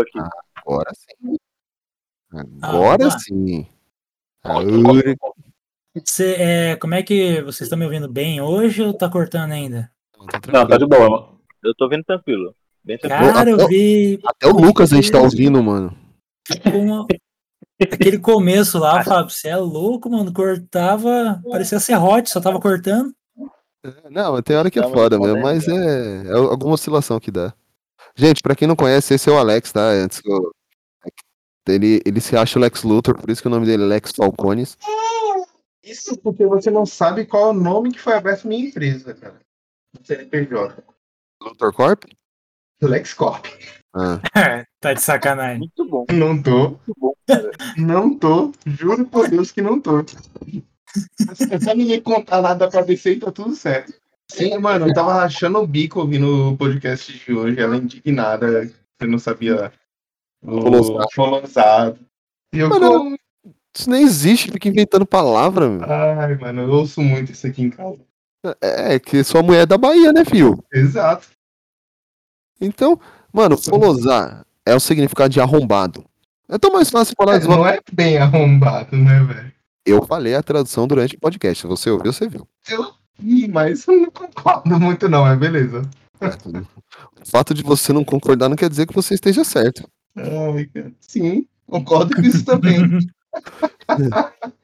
aqui. Agora sim. Agora Ah, sim. Corta, Cê, é, como é que vocês estão me ouvindo bem hoje ou tá cortando ainda? Não, tá de boa, mano. Eu tô vendo tranquilo. Bem tranquilo. Cara, eu até- vi Até o Lucas a gente tá ouvindo, mano. como aquele começo lá, Fábio, você é louco, mano, cortava, parecia serrote, só tava cortando. Não, tem hora que é Tá foda mesmo, moderno, mas é, é alguma oscilação que dá. Gente, pra quem não conhece, esse é o Alex, tá? Antes que eu... ele, ele se acha o Lex Luthor, por isso que o nome dele é Lex Falcones. Isso porque você não sabe qual é o nome que foi aberto minha empresa, cara. CNPJ. Luthor Corp? LexCorp. Ah, tá de sacanagem. Muito bom, Não tô. muito bom, cara. Não tô. Juro por Deus que não tô. É só ninguém contar nada pra descer e tá tudo certo. Sim, mano, eu tava rachando o bico ouvindo o podcast de hoje. Ela indignada. Você não sabia. O Folosado. E eu Mano, como? isso nem existe, fica inventando palavra, meu. Ai, mano, eu ouço muito isso aqui em casa. É, que sua mulher é da Bahia, né, filho? Exato. Então, mano, folosar é o significado de arrombado. É tão mais fácil falar É, de não é bem arrombado, né, velho? Eu falei a tradução durante o podcast. Você ouviu, você viu. Eu Ih, mas eu não concordo muito, não, é beleza. O fato de você não concordar não quer dizer que você esteja certo. Sim, concordo com isso também.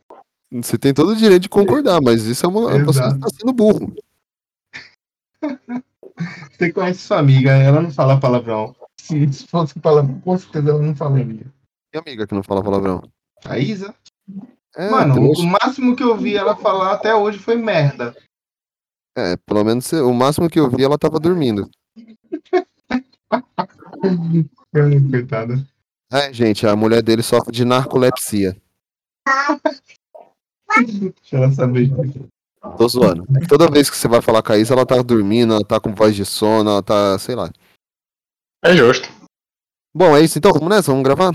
Você tem todo o direito de concordar, mas isso é uma. Você Exato. está sendo burro. Você conhece sua amiga, ela não fala palavrão. Se fosse palavrão, com certeza ela não falaria. E amiga que não fala palavrão? A Isa? É, Mano, o máximo que eu vi ela falar até hoje foi merda. É, pelo menos o máximo que eu vi ela tava dormindo. Ai, Coitada. É, gente, a mulher dele sofre de narcolepsia. Deixa ela saber. Tô zoando. Toda vez que você vai falar com a Isa, ela tá dormindo, ela tá com voz de sono, ela tá, sei lá. É justo. Bom, é isso então, vamos nessa? Vamos gravar?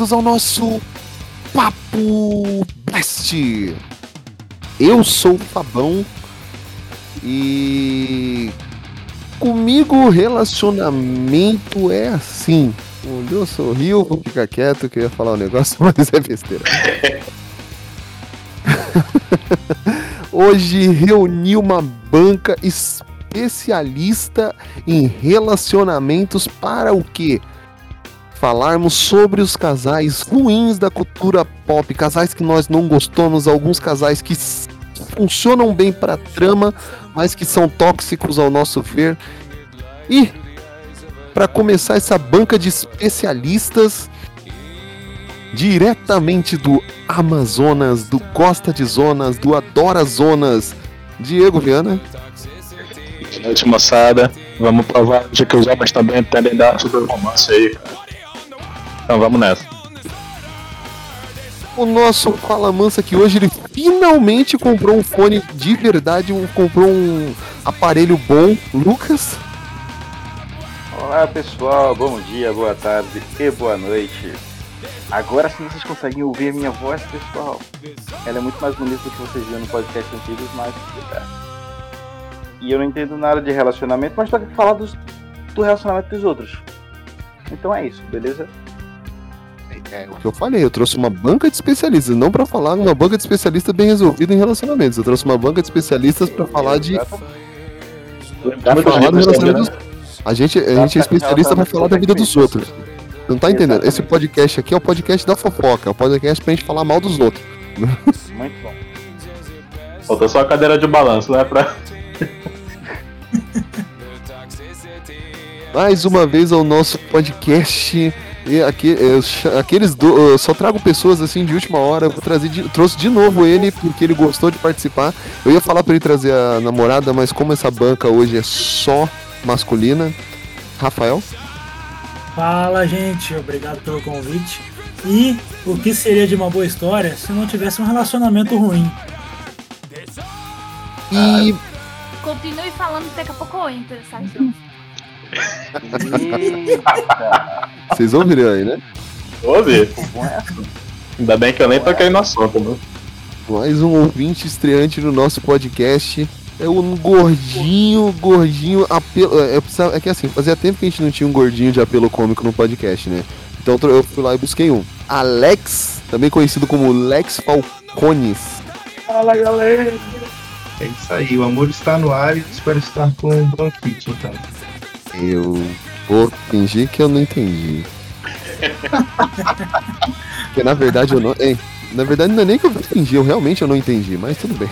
Bem-vindos ao nosso Papo Blast. Eu sou o Fabão e comigo relacionamento é assim. O Deus sorriu, vou ficar quieto que eu ia falar um negócio, mas é besteira. Hoje reuni uma banca especialista em relacionamentos para o quê? Falarmos sobre os casais ruins da cultura pop, casais que nós não gostamos, alguns casais que funcionam bem para trama, mas que são tóxicos ao nosso ver. E para começar essa banca de especialistas diretamente do Amazonas, do Gosta de Zonas, do Adora Zonas, Diego Viana. Noite, moçada. Vamos provar de que os homens também entendem dar sobre romance aí. Então vamos nessa. O nosso Fala Mansa que hoje ele finalmente comprou um fone de verdade, um, comprou um aparelho bom. Lucas, Olá pessoal, bom dia, boa tarde e boa noite. Agora sim vocês conseguem ouvir a minha voz, pessoal. Ela é muito mais bonita do que vocês viram no podcast antigos, mas. é. E eu não entendo nada de relacionamento, mas tô aqui pra falar dos, do relacionamento dos outros. Então é isso, beleza? É o que eu falei, eu trouxe uma banca de especialistas, não pra falar uma banca de especialistas bem resolvida em relacionamentos. Eu trouxe uma banca de especialistas pra falar de pra falar do relacionamento. né? A gente, a gente é especialista pra falar da vida dos outros. Não tá entendendo? Esse podcast aqui é o podcast da fofoca, é o podcast pra gente falar mal dos outros. Muito bom. Faltou só a cadeira de balanço, né? Pra... mais uma vez ao nosso podcast. E aqui, eu aqueles do, eu só trago pessoas assim de última hora. Eu vou trazer de- trouxe de novo ele porque ele gostou de participar. Eu ia falar pra ele trazer a namorada, mas como essa banca hoje é só masculina, Rafael. Fala, gente. Obrigado pelo convite. E o que seria de uma boa história se não tivesse um relacionamento ruim? E Continue falando que daqui a pouco eu entro, sabe? vocês ouviram aí, né? Ouve? Ainda bem que eu nem toquei no assunto, mano. Mais um ouvinte estreante no nosso podcast. É um gordinho, gordinho apelo. É, eu precisava- é que assim, fazia tempo que a gente não tinha um gordinho de apelo cômico no podcast, né? Então eu fui lá e busquei um. Alex, também conhecido como Lex Falcones. Fala galera! É isso aí, o amor está no ar e espero estar com um bronquite, então. Eu vou fingir que eu não entendi. Porque na verdade eu não. Hein, na verdade não é nem que eu vou fingir, eu realmente eu não entendi, mas tudo bem.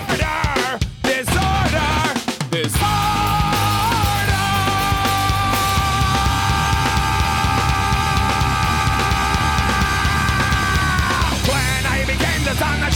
When I became the sun that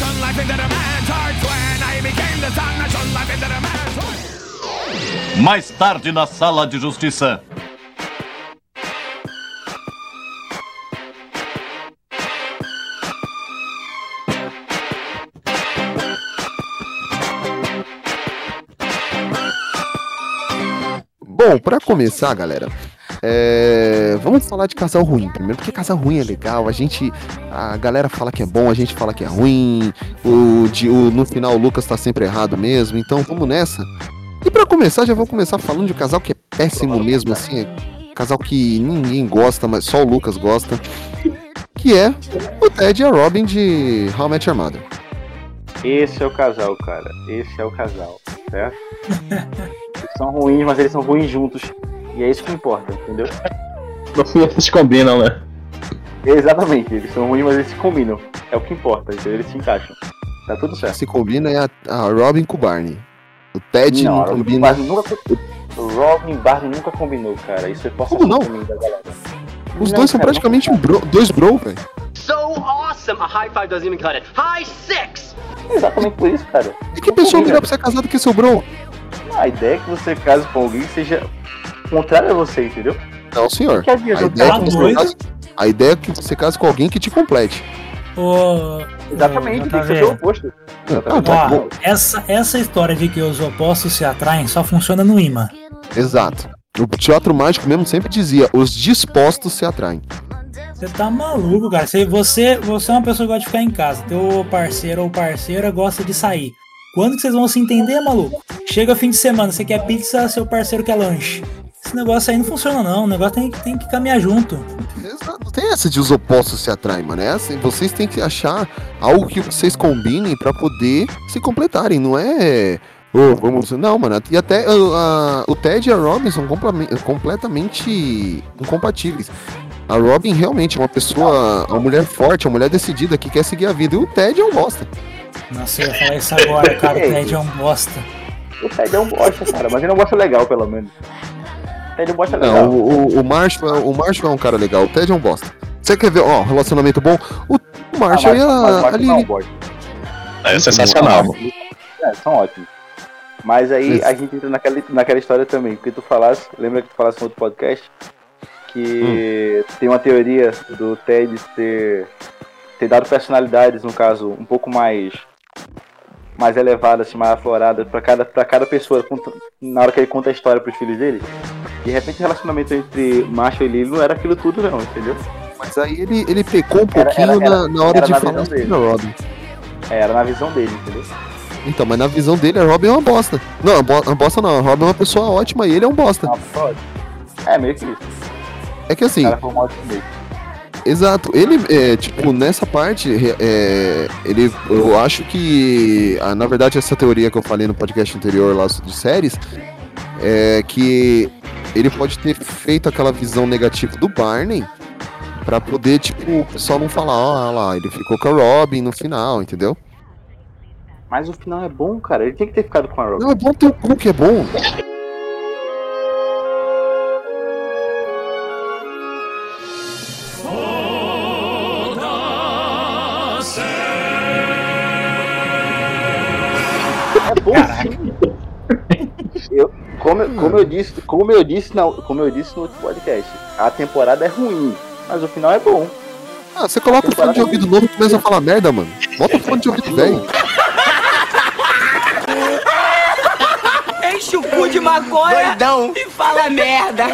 Bom, pra começar, galera, é, vamos falar de casal ruim primeiro, porque casal ruim é legal. A gente, a galera fala que é bom, a gente fala que é ruim. O, de- o- no final o Lucas tá sempre errado mesmo, então vamos nessa. E pra começar, já vou começar falando de um casal que é péssimo mesmo, assim, é casal que ninguém gosta, mas só o Lucas gosta, que é o Ted e a Robin de How I Met Your Mother. Esse é o casal, cara. Esse é o casal, certo? São ruins, mas eles são ruins juntos. E é isso que importa, entendeu? No fim eles combinam, né? Exatamente, eles são ruins, mas eles se combinam. É o que importa, entendeu? Eles se encaixam. Tá tudo certo. Se combina é a, a Robin com o Barney. O Ted não, Não, Robin combina. Barney nunca, o Robin Barney nunca combinou, cara. Isso é posso Como não? da galera. Os Não, dois são cara, praticamente um bro- dois bro, velho. So awesome! A high five doesn't even cut it. High six! Exatamente por isso, cara. E que pessoa melhor pra ser casado que seu bro? A ideia é que você case com alguém que seja contrário a você, entendeu? Não, senhor. Que havia A ideia, é Tá você case, a ideia é que você case com alguém que te complete. Exatamente, tem que ser o oposto. Ah, tá Ó, bom. essa, essa história de que os opostos se atraem só funciona no imã. Exato. O teatro mágico mesmo sempre dizia: os dispostos se atraem. Você tá maluco, cara. Se você, você é uma pessoa que gosta de ficar em casa, teu parceiro ou parceira gosta de sair. Quando que vocês vão se entender, maluco? Chega fim de semana, você quer pizza, seu parceiro quer lanche. Esse negócio aí não funciona não, o negócio tem, tem que caminhar junto. Não tem essa de os opostos se atraem, mano. É assim, vocês têm que achar algo que vocês combinem pra poder se completarem. Não é. Ô, vamos. Não, mano. E até uh, o Ted e a Robin são completamente incompatíveis. A Robin realmente é uma pessoa, uma mulher forte, uma mulher decidida que quer seguir a vida. E o Ted é um bosta. Nossa, eu ia falar isso agora, cara. O Ted é um bosta. O Ted é um bosta, cara, mas ele é um bosta legal, pelo menos. O Ted é um bosta Não, legal. o, o, o Marshall, é- o Marshall é um cara legal. O Ted é um bosta. Você quer ver, ó, relacionamento bom? O Marshall Ah, e a, a não é um Lily. É sensacional. É, são ótimos. Mas aí a gente entra naquela, naquela história também, porque tu falasse, lembra que tu falasse no outro podcast, que tem uma teoria do Ted ter, ter dado personalidades, no caso, um pouco mais mais elevadas, assim, mais afloradas pra cada, pra cada pessoa na hora que ele conta a história pros filhos dele. De repente o relacionamento entre Marshall e Lily não era aquilo tudo não, entendeu? Mas aí ele, ele pecou um Era- pouquinho era- era- na, na hora era de na falar sobre Robin. É, era na visão dele, entendeu? Então, mas na visão dele, a Robin é uma bosta. Não, a bo- a bosta não. A Robin é uma pessoa ótima e ele é um bosta. É, meio que isso. É que assim, O cara foi ótimo meio. Exato. Ele, é, tipo, nessa parte, é, ele, eu acho que, ah, na verdade, essa teoria que eu falei no podcast anterior lá de séries, é que ele pode ter feito aquela visão negativa do Barney pra poder, tipo, o pessoal não falar, ó, lá, ele ficou com a Robin no final, entendeu? Mas o final é bom, cara. Ele tem que ter ficado com a Robin. Não, é bom ter o cu que é bom. Assim? Eu, como, eu- como eu disse, como eu disse, não, como eu disse no outro podcast, a temporada é ruim, mas o final é bom. Ah, você coloca o fone de ouvido novo e começa a falar merda, mano. Bota o fone de ouvido velho. Enche o cu de maconha e fala merda.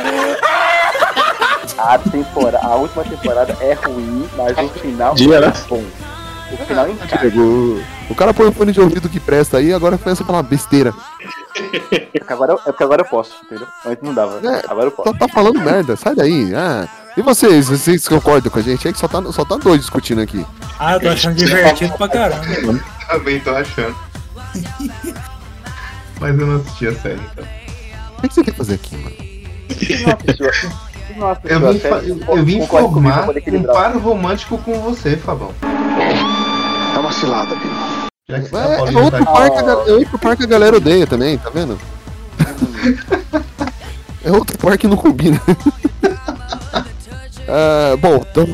A temporada, a última temporada é ruim, mas o final Dia, é né? bom. O final encaixa. Chegou. O cara põe o fone de ouvido que presta aí, agora começa a falar besteira. É porque agora, eu- é porque agora eu posso, entendeu? Antes não dava. É, agora eu posso. Só tá falando merda, sai daí. Ah. E vocês, vocês concordam com a gente? É que só tá, só tá dois discutindo aqui. Ah, eu tô achando divertido pra caramba. Também tô achando. Mas eu não assisti a série, então. O que você quer fazer aqui, mano? Eu vim, fa- eu, eu vim formar um paro romântico com você, Fabão. Tá uma cilada, que É, é outro, tá- par que a, ga- é outro par que a galera odeia também, tá vendo? é outro par que não combina. Ah, bom, então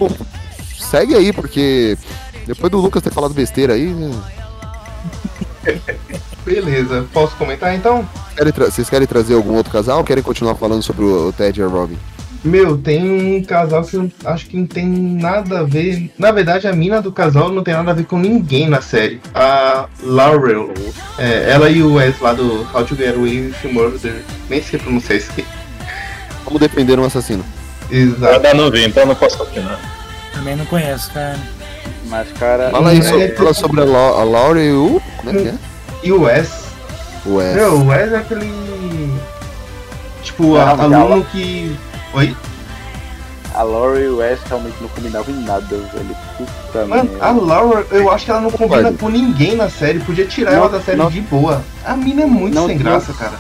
segue aí, porque depois do Lucas ter falado besteira aí. né? Beleza, posso comentar então? Vocês querem trazer algum outro casal ou querem continuar falando sobre o, o Ted e a Robin? Meu, tem um casal que eu acho que não tem nada a ver. Na verdade, a mina do casal não tem nada a ver com ninguém na série. A Laurel. É, ela e o Wes lá do How to Get Away with Murder. Nem sei pronunciar isso aqui. Como defender um assassino? Exato. Ainda não vi, então não posso opinar. Também não conheço, cara. Mas, cara. Fala aí, so- É, fala sobre a, La a Laura e o. Como é que é? E o Wes. O Wes. Meu, o Wes é aquele. Tipo, a- aluno que. Oi? A Laurie West realmente não combinava em nada, velho. Puta Mano, a Laura, eu acho que ela não combina com ninguém na série. Podia tirar Não, ela da série não. de boa. A mina é muito sem tinha- graça, cara.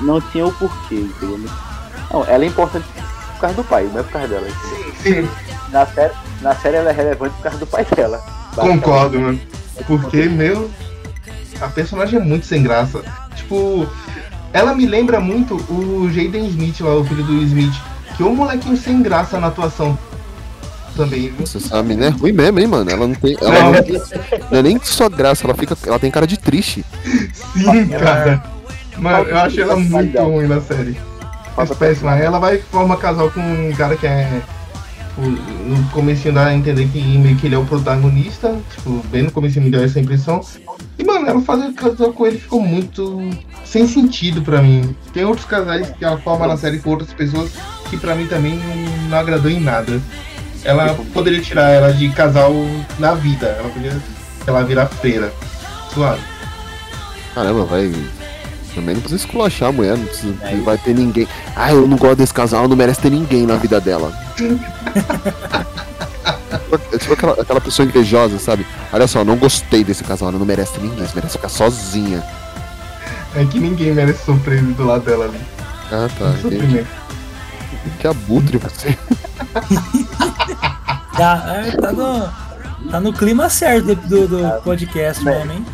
Não tinha o porquê, entendeu? Não, ela é importante por causa do pai, não é por causa dela. entendeu? Sim, Na série, na série ela é relevante por causa do pai dela. concordo, mano. Porque, meu. A personagem é muito sem graça. Tipo, ela me lembra muito o Jaden Smith lá, o filho do Smith. Que é um molequinho sem graça na atuação. Também, viu? Você sabe, né? Ruim mesmo, hein, mano? Ela não tem. Ela não, não é nem só graça, ela fica. Ela tem cara de triste. Sim, cara. Mano, eu achei ela muito ruim na série. É péssima. Ela vai formar casal com um cara que é. tipo, No comecinho dá a entender que meio que ele é o protagonista. Tipo, bem no comecinho me deu essa impressão. E mano, ela fazer casal com ele ficou muito sem sentido pra mim. Tem outros casais que ela forma na série com outras pessoas que pra mim também não, não agradou em nada. Ela poderia tirar ela de casal na vida. Ela podia, sei lá, virar freira. Suave. Caramba, vai. Também não precisa esculachar a mulher, não, precisa, não vai ter ninguém. Ah, eu não gosto desse casal, não merece ter ninguém na vida dela. É tipo aquela, aquela pessoa invejosa, sabe? Olha só, não gostei desse casal, ela não merece ter ninguém, você merece ficar sozinha. É que ninguém merece sofrer do lado dela ali. Ah, tá. Sofrimento. Que abutre você. Tá, é, tá, no, tá no clima certo do, do, podcast mesmo, hein?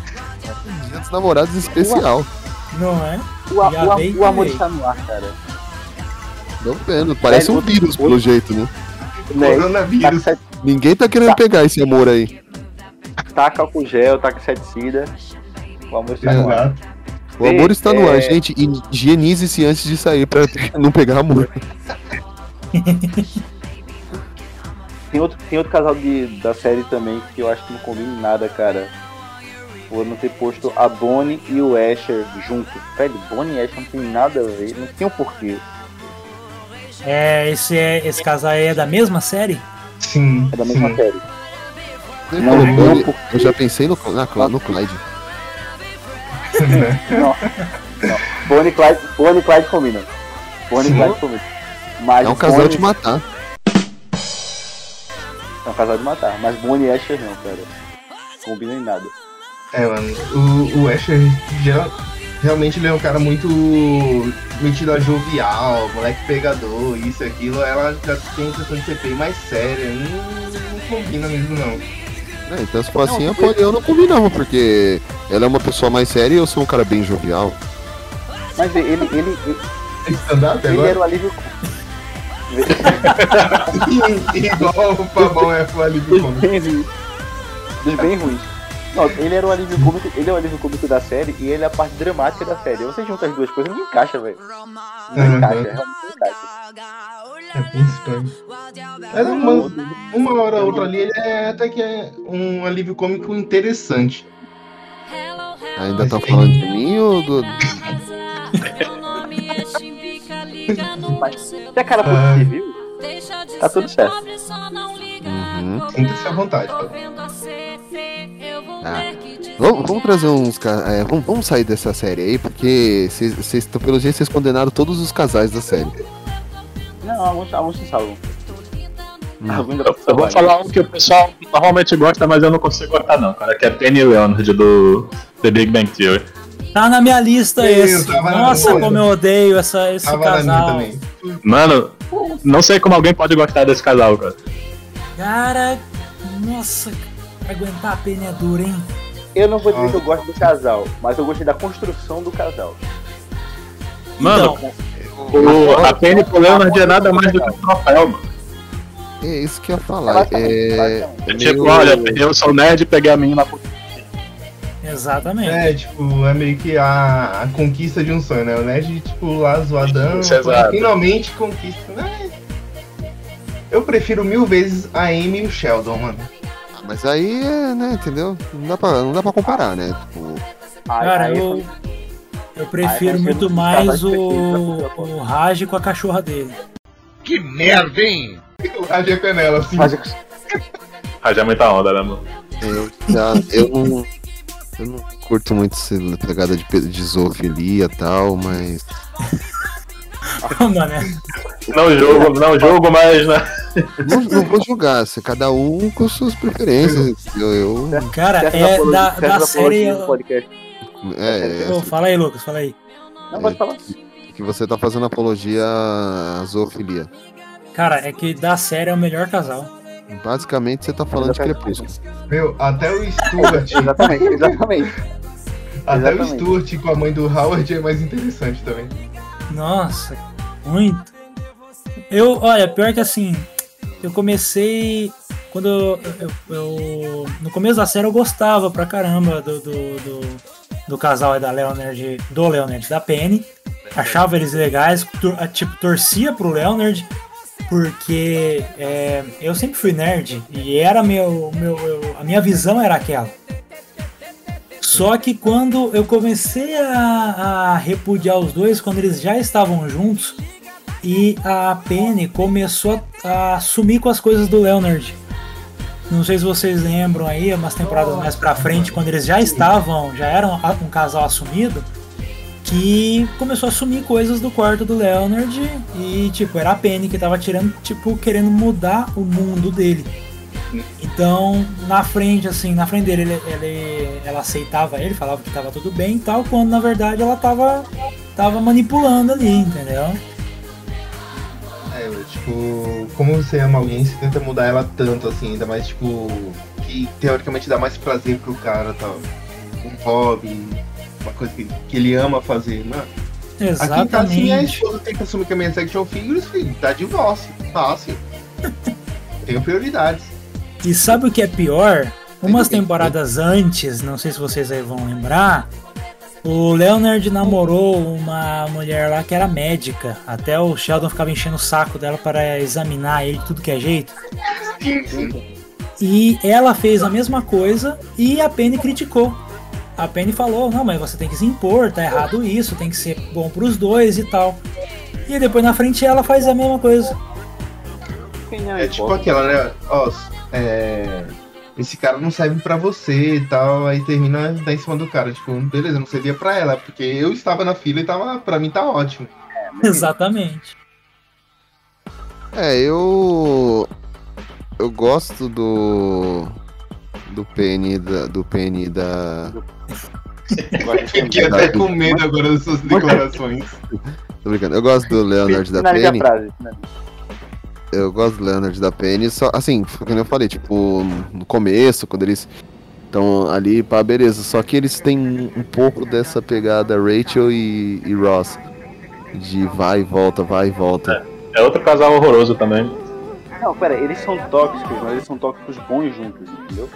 Dia dos namorados especial. Não é? O, o o amor está no ar, cara. Não vendo, parece um vírus pelo jeito, né? Né? Coronavírus. Taca, Ninguém tá querendo pegar esse amor aí. taca álcool gel, taca inseticida. O amor está no ar. O amor está no ar, É. gente. e Higienize-se antes de sair pra não pegar amor. Tem outro, tem outro casal de, da série também que eu acho que não combina em nada, cara. Por não ter posto a Bonnie e o Asher junto. Velho, Bonnie e Asher não tem nada a ver, não tem um porquê. É, esse, é, esse casal aí é da mesma série? Sim. É da mesma sim. série. Não, Bonnie, porque- eu já pensei no, na, no Clyde. Não. não. Bonnie e Clyde, Bonnie e Clyde combinam. Bonnie e Sim. Clyde combinam. Mas É um casal Bonnie- de matar. É um casal de matar. Mas Bonnie e Asher não, cara. Combinam em nada. É, mano, o, o Asher já, realmente ele é um cara muito metido a jovial, moleque pegador, isso e aquilo. Ela já tem a impressão de ser bem mais séria. Não, não combina mesmo, não. É, então se for assim, eu, pode- eu não combinava, porque ela é uma pessoa mais séria e eu sou um cara bem jovial. Mas ele, ele, ele, ele agora? era o alívio. Igual o Fabão é o alívio cômico. Bem ruim. Dos bem ruins. Não, ele era o alívio cômico, ele é o alívio cômico da série e ele é a parte dramática da série. Você junta as duas coisas, não encaixa, velho. Não Uhum. encaixa, realmente não encaixa. É bem estranho. Mas uma, uma hora ou outra ali, ele é até que é um alívio cômico interessante. Ainda tá falando de mim ou do. Mas se a cara fosse Ah. civil, tá tudo certo. Uhum. Sinta-se à vontade, tá? Ah. Vamos, vamos trazer uns. é, vamos, vamos sair dessa série aí, porque vocês, vocês, pelo jeito vocês condenaram todos os casais da série. Não, alguns, alguns se salvam. Hum. Eu, vou falar um que o pessoal normalmente gosta, mas eu não consigo gostar não, cara, que é Penny Leonard do The Big Bang Theory. Tá na minha lista esse. na Nossa, como eu odeio essa, esse Tava casal. também. Mano, não sei como alguém pode gostar desse casal, cara. Cara, nossa, aguentar a pena é duro, hein? Eu não vou dizer que eu gosto do casal, mas eu gostei da construção do casal. Mano, Então, o, a Penny pro Leonard é nada mais do que um troféu, mano. É isso que eu ia falar. É, é É tipo, meio- olha, eu sou nerd e peguei a menina por exatamente. É, tipo, é meio que a, a conquista de um sonho, né? O Nerd, tipo, lá zoadão, exato. finalmente conquista. né? Eu prefiro mil vezes a Amy e o Sheldon, mano. Mas aí, é, né, entendeu? Não dá pra, não dá pra comparar, né? Tipo, Cara, aí eu, eu prefiro Aí muito mais o, o Raj com a cachorra dele. Que merda, hein? O Raj é canela, assim. Mas Ah, já é muita onda, né, mano? eu já. Eu não. Eu não curto muito essa pegada de, de zoofilia e tal, mas. Mano, é- Não jogo, não jogo, mas, né? Não, não vou julgar, se cada um com suas preferências. Eu. eu cara, é apologia- da, da série. é, Ô, fala aí, Lucas, fala aí. Não, pode falar. que você tá fazendo apologia à zoofilia. Cara, é que da série é o melhor casal. Basicamente você tá falando de crepúsculo. Meu, até o Stuart, Exatamente, exatamente. até o exatamente. Stuart com a mãe do Howard é mais interessante também. Nossa, muito. Eu, olha, pior que assim, eu comecei. Quando eu, eu- eu- No começo da série eu gostava pra caramba do, do, do, do casal da Leonard, do Leonard da Penny. Achava eles legais, tor- tipo, torcia pro Leonard, porque é, eu sempre fui nerd e era meu, meu, eu- a minha visão era aquela. Só que quando eu comecei a, a repudiar os dois, quando eles já estavam juntos, e a Penny começou a, a sumir com as coisas do Leonard. Não sei se vocês lembram aí, umas temporadas mais pra frente, quando eles já estavam, já eram um casal assumido, que começou a sumir coisas do quarto do Leonard e, tipo, era a Penny que tava tirando, tipo, querendo mudar o mundo dele. Então, na frente, assim, na frente dele, ele, ele- ela aceitava ele, falava que tava tudo bem e tal, quando na verdade ela tava, tava manipulando ali, entendeu? É, tipo, como você ama alguém, você tenta mudar ela tanto, assim, ainda mais, tipo, que teoricamente dá mais prazer pro cara tal. Um hobby, uma coisa que, que ele ama fazer, mano. Aqui tá assim, a Exatamente. esposa tem que assumir que a minha sexual figures, filho, dá divórcio, fácil. Tenho prioridades. E sabe o que é pior? Umas temporadas antes, não sei se vocês aí vão lembrar, o Leonard namorou uma mulher lá que era médica. Até o Sheldon ficava enchendo o saco dela para examinar ele de tudo que é jeito. E ela fez a mesma coisa e a Penny criticou. A Penny falou: Não, mas você tem que se impor, tá errado isso, tem que ser bom pros dois e tal. E depois na frente ela faz a mesma coisa. É tipo aquela, né? Ó, é, esse cara não serve pra você e tal, aí termina dar em cima do cara. Tipo, beleza, não servia pra ela, porque eu estava na fila e tava, pra mim tá ótimo. Exatamente. É, eu. Eu gosto do. Do Penny da. Do Penny da. Fiquei até com medo agora das suas declarações. Tô brincando. Eu gosto do Leonard da Penny. Eu gosto do Leonard da Penny, só assim, como eu falei, tipo, no começo, quando eles estão ali, pá, beleza. Só que eles têm um pouco dessa pegada Rachel e, e Ross. De vai e volta, vai e volta. É outro casal horroroso também. Não, pera, eles são tóxicos, mas eles são tóxicos bons juntos, entendeu?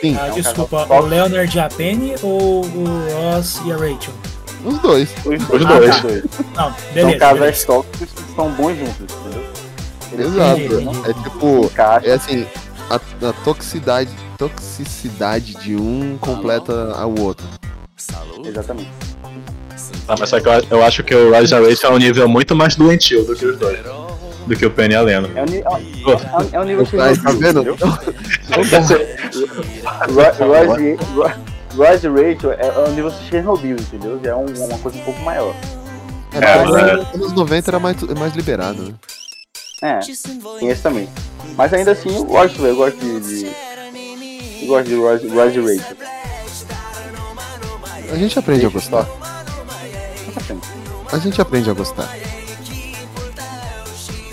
Sim. Ah, É um desculpa, o Leonard e a Penny ou o Ross e a Rachel? Os dois. Os Os Ah, dois. tá. Não, São beleza. casais beleza. tóxicos que são bons juntos, entendeu? Eles Exato. É tipo, é assim, a, a toxicidade, toxicidade de um completa ao outro. Exatamente. Ah, mas só que eu, eu acho que o Rise Rachel é um nível muito mais doentio do que os dois. Do que o Penny e a Lena. É um, é um- é um nível Aí, tá vendo? Ro- Ross e- Rachel é, é um nível Chernobyl, entendeu? Já é um- uma coisa um pouco maior. É, É, mas nos anos 90 era mais, mais liberado, né? É, tem esse também. Mas ainda assim eu gosto. Eu gosto de. de- Eu gosto de Ross, Ross e Rachel. A gente aprende a gostar. A gente aprende a gostar.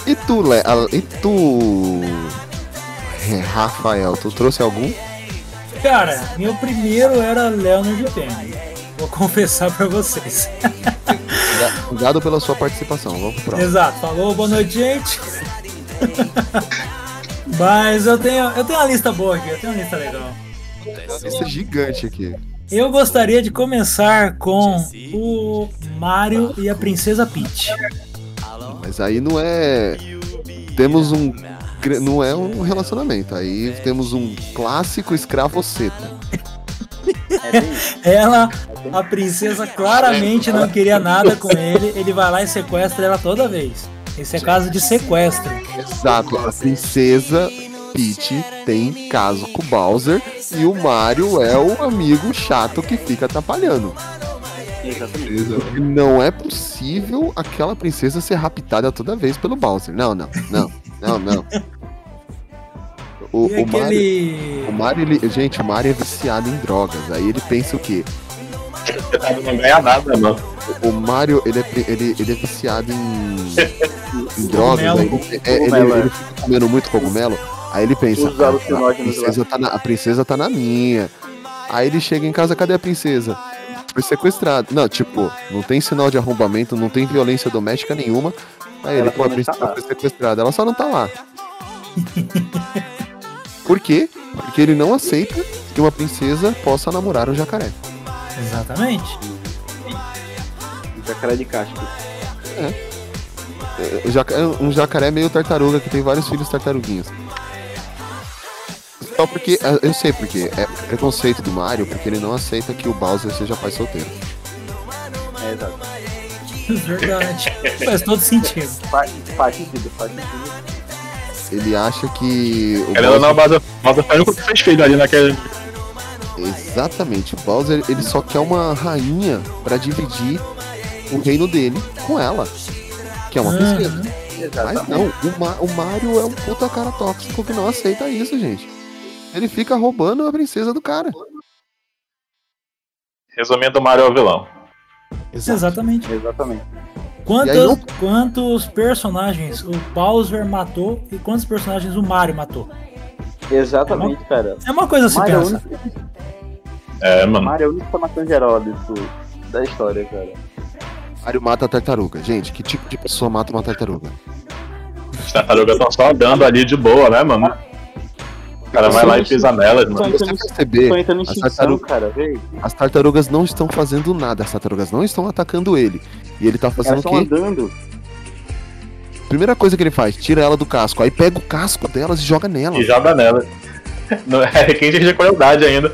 E tu, Le... a- E tu... Rafael, tu trouxe algum? Cara, meu primeiro era Leonard Penny. Vou confessar pra vocês. Obrigado pela sua participação. Vamos pro próximo. Exato, falou, boa noite, gente. Mas eu tenho, eu tenho uma lista boa aqui, eu tenho uma lista legal. É gigante aqui. Eu gostaria de começar com o Mario e a Princesa Peach. Mas aí não é. Temos um. Não é um relacionamento. Aí temos um clássico escravoceta. é. Ela, a princesa, claramente não queria nada com ele. Ele vai lá e sequestra ela toda vez. Esse é caso de sequestro. Exato. A princesa Peach tem caso com o Bowser. E o Mario é o amigo chato que fica atrapalhando. Exatamente. Não é possível aquela princesa ser raptada toda vez pelo Bowser. Não, não, não, não, não. O, E o Mario, aquele. o Mario ele, gente, o Mario é viciado em drogas. Aí ele pensa o quê? Não ganha nada, mano. O Mario ele é, ele, ele é viciado em, em drogas. Aí Cogumelo. ele, é, ele, Cogumelo, ele fica comendo muito cogumelo. Aí ele pensa, "Ah, a, princesa tá na, a princesa tá na minha. Aí ele chega em casa, cadê a princesa? Foi sequestrado. Não, tipo, não tem sinal de arrombamento, não tem violência doméstica nenhuma. Aí ele, pô, a tá princesa lá. foi sequestrada. Ela só não tá lá. Por quê? Porque ele não aceita que uma princesa possa namorar um jacaré. Exatamente. Jacaré de casco. É, o jaca- é um jacaré meio tartaruga que tem vários filhos tartaruguinhos. Só porque. ah, Eu sei porque. É preconceito do Mario, porque ele não aceita que o Bowser seja pai solteiro. É, exato. Verdade. Faz todo sentido. Faz, faz sentido, faz sentido. Ele acha que. O Querendo ou não, o Bowser Bowser foi o que fez filho ali naquele. Exatamente. O Bowser ele só quer uma rainha pra dividir o reino dele com ela. Que é uma princesa. Mas não, o, Ma- o Mario é um puta cara tóxico que não aceita isso, gente. Ele fica roubando a princesa do cara. Resumindo, o Mario é o vilão. Exatamente. Exatamente. Quantos, aí não- quantos personagens o Bowser matou e quantos personagens o Mario matou? Exatamente, cara. É uma coisa a se Mario é o pensar. único, É, mano. Mario é o único matando geral disso, da história, cara. Mario mata a tartaruga. Gente, que tipo de pessoa mata uma tartaruga? As tartarugas estão só andando ali de boa, né, mano? O cara vai lá e pisa nelas, Só mano. Você perceber, só entrando em as, tartarugas, cara, as tartarugas não estão fazendo nada. As tartarugas não estão atacando ele. E ele tá fazendo Elas o quê? andando. Primeira coisa que ele faz, tira ela do casco. Aí pega o casco delas e joga nela. E joga nela. Não é quem de crueldade ainda.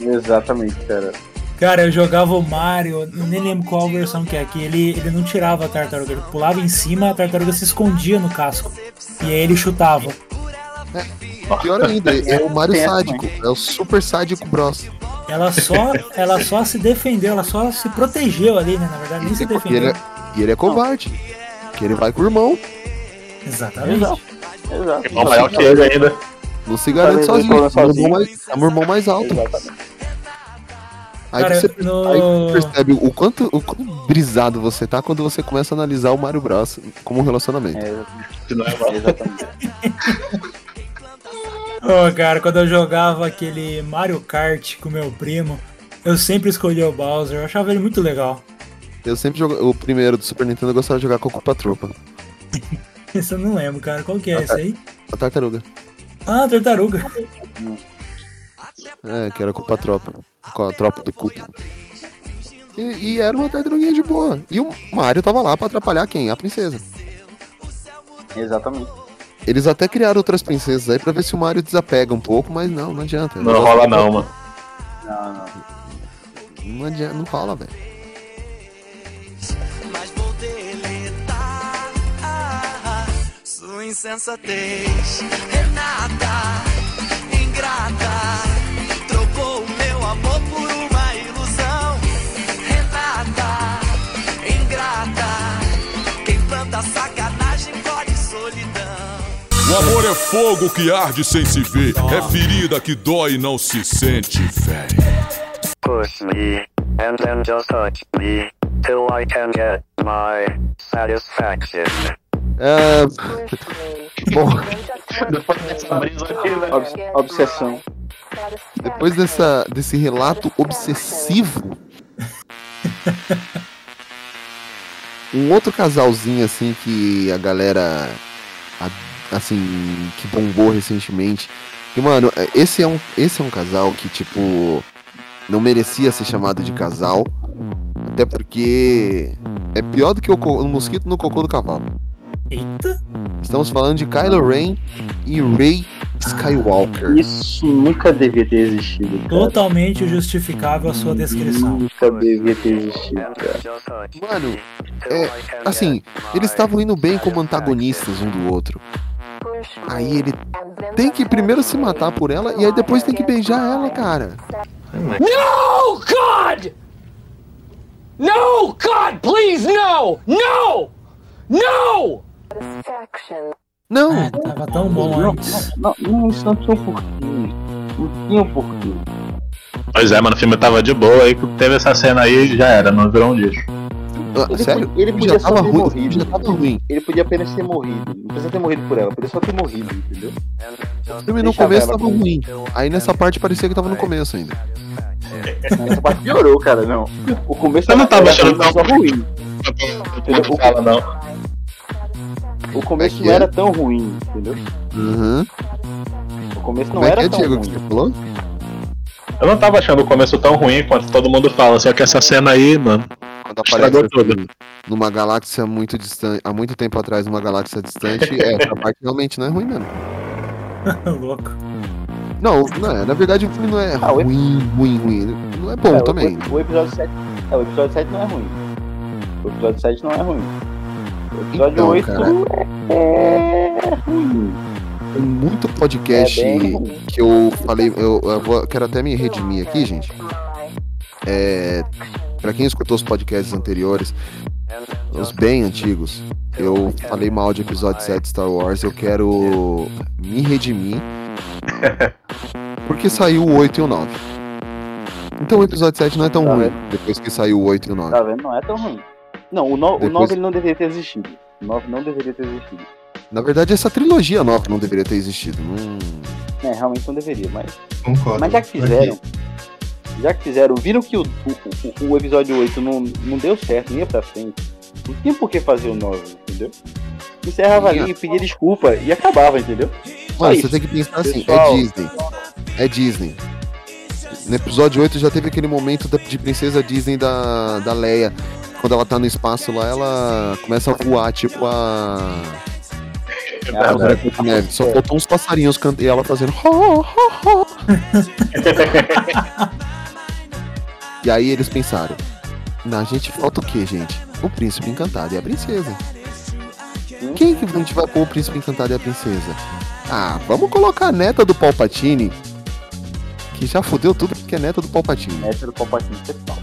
Exatamente, cara. Cara, eu jogava o Mario, eu nem lembro qual versão que é, que ele, ele não tirava a tartaruga, ele pulava em cima, a tartaruga se escondia no casco. E aí ele chutava. Pior ainda, é o Mario sádico. É o super sádico Bros. Ela só, ela só se defendeu, ela só se protegeu ali, né? Na verdade, nem se E ele, defendeu. é, e ele é covarde. Que ele vai com o irmão. Exatamente. Exato. Irmão maior que ele ainda. Não se garante sozinho. É o irmão mais, é o irmão mais alto. Exatamente. Aí, Cara, você, no- aí você percebe o quanto, o quanto brisado você tá quando você começa a analisar o Mario Bros como um relacionamento. É, é exatamente. Ô, cara, quando eu jogava aquele Mario Kart com meu primo, eu sempre escolhia o Bowser, eu achava ele muito legal. Eu sempre jogo. O primeiro do Super Nintendo eu gostava de jogar com a Culpa Tropa. Esse eu não lembro, cara. Qual que é esse aí? A tartaruga. Ah, tartaruga. É, que era com a tropa. Com a tropa do culto. E, e era uma tartaruguinha de boa. E o Mario tava lá pra atrapalhar quem? A princesa. Exatamente. Eles até criaram outras princesas aí pra ver se o Mario desapega um pouco, mas não, não adianta. Não rola não, mano. Não, não. Não adianta, não rola, velho. Sua insensatez, Renata, ingrata, trocou o meu amor por uma ilusão. Renata, ingrata, quem planta solidão. O amor é fogo que arde sem se ver, é ferida que dói e não se sente, velho. Push me, and then just touch me, till I can get my satisfaction. É... Bom, Obs- obsessão. depois dessa, desse relato obsessivo, um outro casalzinho assim que a galera assim que bombou recentemente. E mano, esse é um esse é um casal que tipo não merecia ser chamado de casal, até porque é pior do que o, o mosquito no cocô do cavalo. Eita! Estamos falando de Kylo Ren e Rey Skywalker. Isso nunca devia ter existido, cara. Totalmente justificável a sua descrição. Nunca devia ter existido, cara. Mano, é, assim, eles estavam indo bem como antagonistas um do outro. Aí ele tem que primeiro se matar por ela e aí depois tem que beijar ela, cara. No, God! No, God, please, no! No! No! Não! Ah, tava tão bom Não, antes. não, não, isso não tinha um porquê. Não tinha um porquê. Pois é, mano, o filme tava de boa, aí teve essa cena aí já era, não virou um lixo. Ah, Ele, sério? podia- ele já podia só tava ter ruim, morrido. já tava ruim. Ele podia apenas ter morrido. Não precisa ter morrido por ela, podia só ter morrido, entendeu? O filme no começo tava com- ruim. Aí nessa parte parecia que tava no começo ainda. Essa parte piorou, cara, não. O começo Eu não tava era achando tão só ruim. Entendeu? Não fala não. O, começo É não é? era tão ruim, entendeu? Uhum. O começo não Como é era que é, tão Diego, ruim. que você falou? Eu não tava achando o começo tão ruim quanto todo mundo fala, só que essa cena aí, mano, Quando aparece assim, numa galáxia muito distante, há muito tempo atrás, numa galáxia distante, é, essa parte realmente não é ruim mesmo. Louco. Não, não é, na verdade o filme não é Ah, ep- ruim, ruim, ruim. Não é bom É, também. O, o episódio 7. É, o episódio 7 não é ruim. O episódio 7 não é ruim. O episódio Então, 8 cara. é ruim. Tem muito podcast É que eu falei, eu, eu vou- quero até me redimir aqui, gente. É, pra quem escutou os podcasts anteriores, os bem antigos, eu falei mal de episódio 7 Star Wars, eu quero me redimir. Porque saiu o 8 e o 9. Então o episódio 7 não é tão Tá ruim, vendo? depois que saiu o 8 e o 9. Tá vendo? Não é tão ruim. Não, o, no, o Depois- 9 ele não deveria ter existido. O 9 não deveria ter existido. Na verdade, essa trilogia nova não deveria ter existido. Não... É, realmente não deveria, mas. Concordo. Mas já que fizeram. Já que fizeram, viram que o, o, o, o episódio 8 não, não deu certo, nem ia pra frente. Não tinha por que fazer o 9, entendeu? Encerrava ali, pedia desculpa e acabava, entendeu? Mano, você tem que pensar assim, Pessoal, é Disney. É Disney. No episódio 8 já teve aquele momento da- de princesa Disney da, da Leia. Quando ela tá no espaço lá, ela começa a voar, tipo a. Neve. Só faltou uns passarinhos cantando e ela fazendo. E aí eles pensaram: na gente falta o que, gente? O príncipe encantado e a princesa. Quem que a gente vai pôr o príncipe encantado e a princesa? Ah, vamos colocar a neta do Palpatine. Que já fudeu tudo porque é neta do Palpatine. Neta do Palpatine total.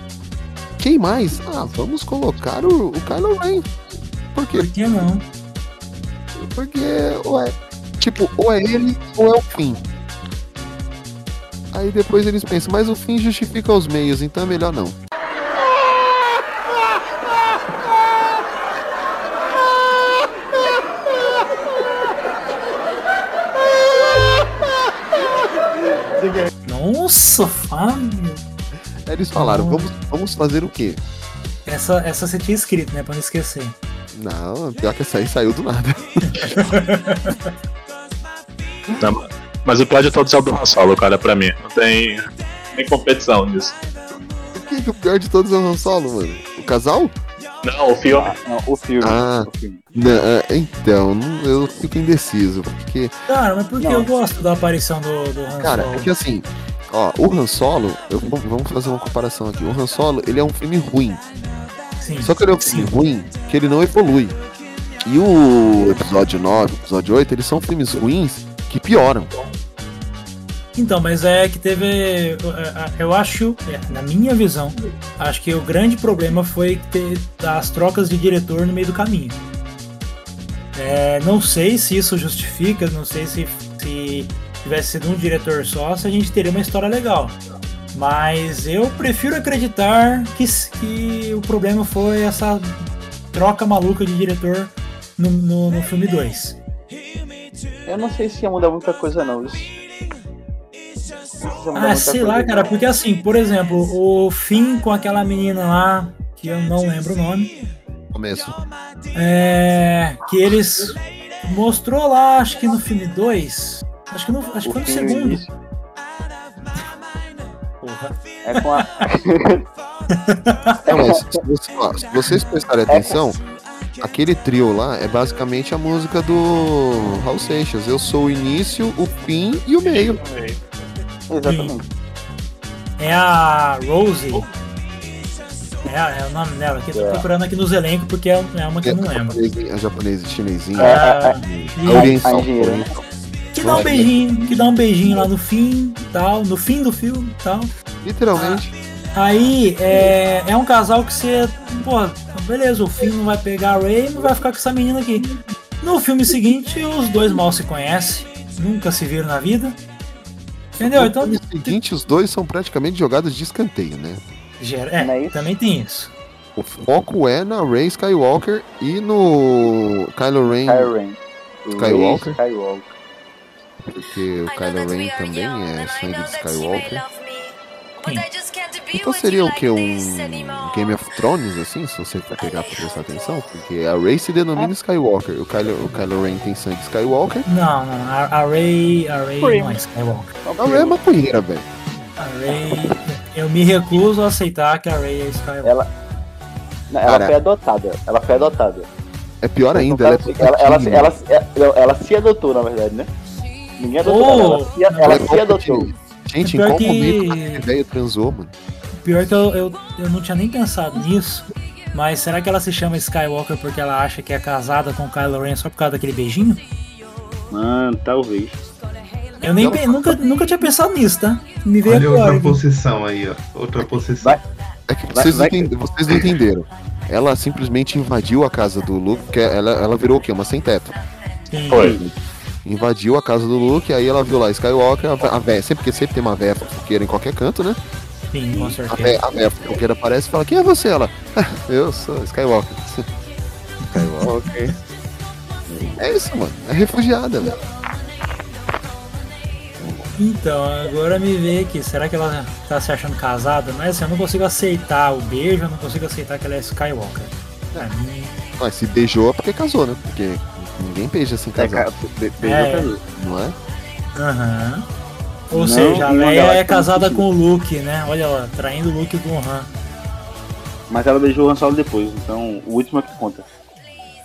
Quem mais? Ah, vamos colocar o, o Kylo Ren. Por quê? Por que não? Porque, ué, tipo, ou é ele ou é o fim. Aí depois eles pensam, mas o fim justifica os meios, então é melhor não. Nossa, Fábio. Aí eles falaram, vamos, vamos fazer o quê? Essa, essa você tinha escrito, né? Pra não esquecer. Não, pior que essa aí saiu do nada. Mas o pior de todos é o do Han Solo, cara, pra mim. Não tem nem competição nisso. Por que, que o pior de todos é o Han Solo, mano? O casal? Não, o filme. Não, o filme. Ah, o filme. não, é, então, não- eu fico indeciso, porque, Cara, mas por que eu gosto da aparição do, do Han cara, Solo? é que assim, ó, o Han Solo, eu- vamos fazer uma comparação aqui. O Han Solo, ele é um filme ruim. Sim. Só que ele é um filme ruim que ele não evolui. E o episódio 9, o episódio 8, eles são filmes ruins que pioram. Então, mas é que teve. é, Eu acho, é, na minha visão, acho que o grande problema foi ter as trocas de diretor no meio do caminho. É, não sei se isso justifica, não sei se, se tivesse sido um diretor só, se a gente teria uma história legal. Mas eu prefiro acreditar que, que o problema foi essa troca maluca de diretor no, no, no filme 2. Eu não sei se ia mudar muita coisa, não. Isso. Ah, sei lá, cara, porque assim, por exemplo, o Finn com aquela menina lá, que eu não lembro o nome, Começo. é. Que eles mostrou lá, acho que no filme 2. Acho que, no, acho que foi no segundo. início. Porra. É com a. Não, mas se, você- ó, se vocês prestarem atenção, aquele trio lá é basicamente a música do Raul Seixas. Eu sou o início, o fim e o meio. Exatamente. É a Rose. É, a- é o nome dela, que eu tô É. procurando aqui nos elencos porque é é uma que eu não lembro. A japonesa, chinesinha. É, a e- oriental. a engenheira. oriental. Que dá um beijinho, que dá um beijinho lá no fim, tal, no fim do filme, tal. Literalmente. Aí é, é um casal que você, pô, beleza, o não vai pegar a Ray, não vai ficar com essa menina aqui. No filme seguinte, os dois mal se conhecem, nunca se viram na vida. Entendeu? No Então, filme seguinte, os dois são praticamente jogados de escanteio, né? gera- é, também tem isso. O foco é na Rey Skywalker e no Kylo Ren Kylo Ren. Skywalker. Skywalker. Porque o Kylo Ren também é sangue de Skywalker. Então seria o que? Um Game of Thrones, assim, se você pegar pra prestar atenção? Porque a Rey se denomina Skywalker, o Kylo, o Kylo Ren tem sangue Skywalker. Não, não, a, a Ray, a Ray Ray. não é Skywalker. A Rey é maconheira, velho. A Ray, eu me recuso a aceitar que a Ray é Skywalker. Ela, não, ela Cara. foi adotada. Ela foi adotada. É pior ainda, ela é ela, ela, Palpatine. ela, ela, ela se adotou, na verdade, né? Ninguém adotou Oh, ela. Ela ela Ela é se adotou. Gente, em Pior qual que- momento aquele velho transou, mano? Pior que eu, eu, eu não tinha nem pensado nisso. Mas será que ela se chama Skywalker porque ela acha que é casada com o Kylo Ren só por causa daquele beijinho? Mano, talvez. Eu nem pe- nunca, nunca tinha pensado nisso, tá? Me veio Olha agora. outra aqui. possessão aí, ó. Outra possessão. É que Vai- vocês, vai- enten- vocês não entenderam. Ela simplesmente invadiu a casa do Luke, que ela, ela virou o quê? Uma sem teto. Sim. Foi. Invadiu a casa do Luke, aí ela viu lá Skywalker, a, vé- a véia, sempre porque sempre tem uma véia fofoqueira em qualquer canto, né? Sim, com A certeza. véia, a véia fofoqueira aparece e fala, quem é você? Ela, "Ah, eu sou Skywalker. Skywalker. É isso, mano. É refugiada, velho. Então, agora me vê aqui. Será que ela tá se achando casada? Mas assim, eu não consigo aceitar o beijo, eu não consigo aceitar que ela é Skywalker. Pra mim. Mas se beijou é porque casou, né? Porque ninguém beija sem É, casar. ca- be- beijou É. casou. Não é? Aham. Ou Não, seja, a Leia ela é tá casada com o Luke, né? Olha lá, traindo o Luke com o Han. Mas ela beijou o Han Solo depois, então o último é que conta.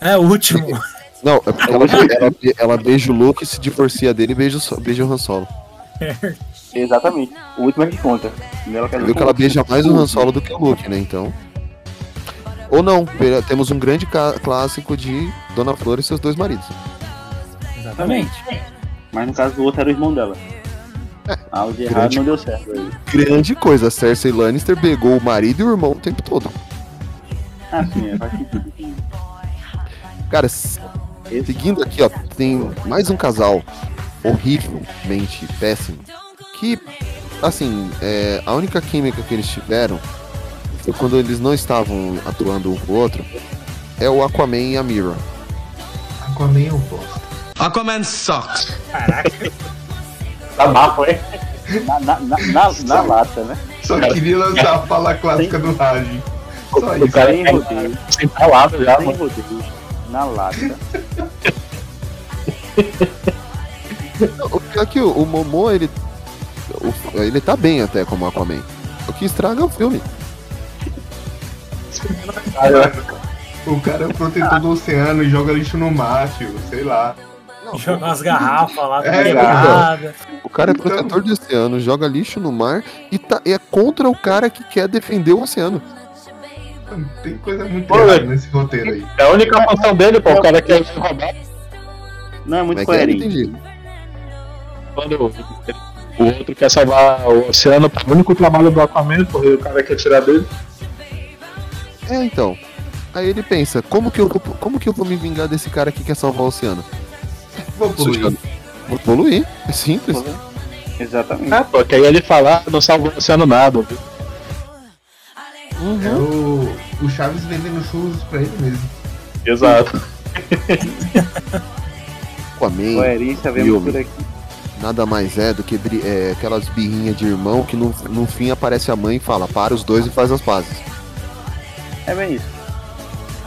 É o último. Não, é porque ela, ela, ela beija o Luke, se divorcia dele e beija, beija o Han Solo. Exatamente. O último é que conta. Quer Viu que ela beija mais o Han Solo do que o Luke, né? Então. Ou não, temos um grande clássico de Dona Flor e seus dois maridos. Exatamente. Mas no caso do outro era o irmão dela. Algo de errado Grande- não deu certo. Aí. Grande coisa, a Cersei Lannister pegou o marido e o irmão o tempo todo. Ah, sim, é, faz sentido. Cara, seguindo aqui, ó, tem mais um casal horrivelmente péssimo. Que, assim, é, a única química que eles tiveram quando eles não estavam atuando um com o outro. É o Aquaman e a Mira. Aquaman eu gosto. Aquaman sucks. Caraca. Tá bafo, hein? Na, na, na, na, na lata, né? Só queria lançar a fala clássica do Raj. Só O isso. cara Sem é rodeio. sem palavras já, mano. rodeio. Na lata. O, o Momo, ele. o- ele tá bem até como Aquaman. O que estraga é o filme. O cara é o protetor do oceano e joga lixo no mar, tio. Sei lá. Joga umas garrafas lá, É, quebrada. O cara é protetor de oceano, joga lixo no mar e tá, é contra o cara que quer defender o oceano. Tem coisa muito Pô, errada nesse roteiro aí. É a única função dele, pô. O cara quer roubar. Não é muito é é? Não coerente. entendi. Quando o outro quer salvar o oceano, o único trabalho do Aquaman, o cara quer tirar dele. É, então. Aí ele pensa, como que eu, vou- como que eu vou me vingar desse cara que quer salvar o oceano? Vou poluir. Vou poluir. É simples. Exatamente. É, pô, que aí ele fala, "Ah, não salva o oceano nada, viu? É o, o Chaves vendendo churros pra ele mesmo. Exato. Aquaman, Coerência vemos filme, por aqui. nada mais é do que é, aquelas birrinhas de irmão que no, no fim aparece a mãe e fala, para os dois e faz as pazes. É bem isso.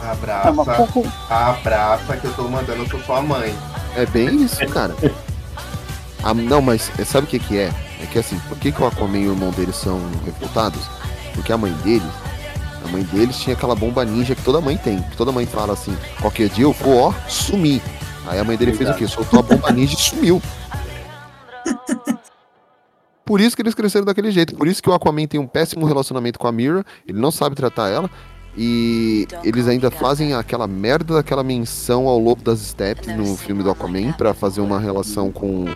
Abraça, Ah, pouco- abraça que eu tô mandando, sou sua mãe. É bem isso, cara. Ah, não, mas sabe o que que é? É que assim, por que, que o Aquaman e o irmão deles são revoltados? Porque a mãe deles, a mãe deles tinha aquela bomba ninja que toda mãe tem. Que toda mãe fala assim, qualquer dia eu vou, ó, sumir. Aí a mãe dele fez o quê? Soltou a bomba ninja e sumiu. Por isso que eles cresceram daquele jeito. Por isso que o Aquaman tem um péssimo relacionamento com a Mira. Ele não sabe tratar ela. E eles ainda fazem aquela merda daquela menção ao Lobo das Steppes no filme do Aquaman pra fazer uma relação com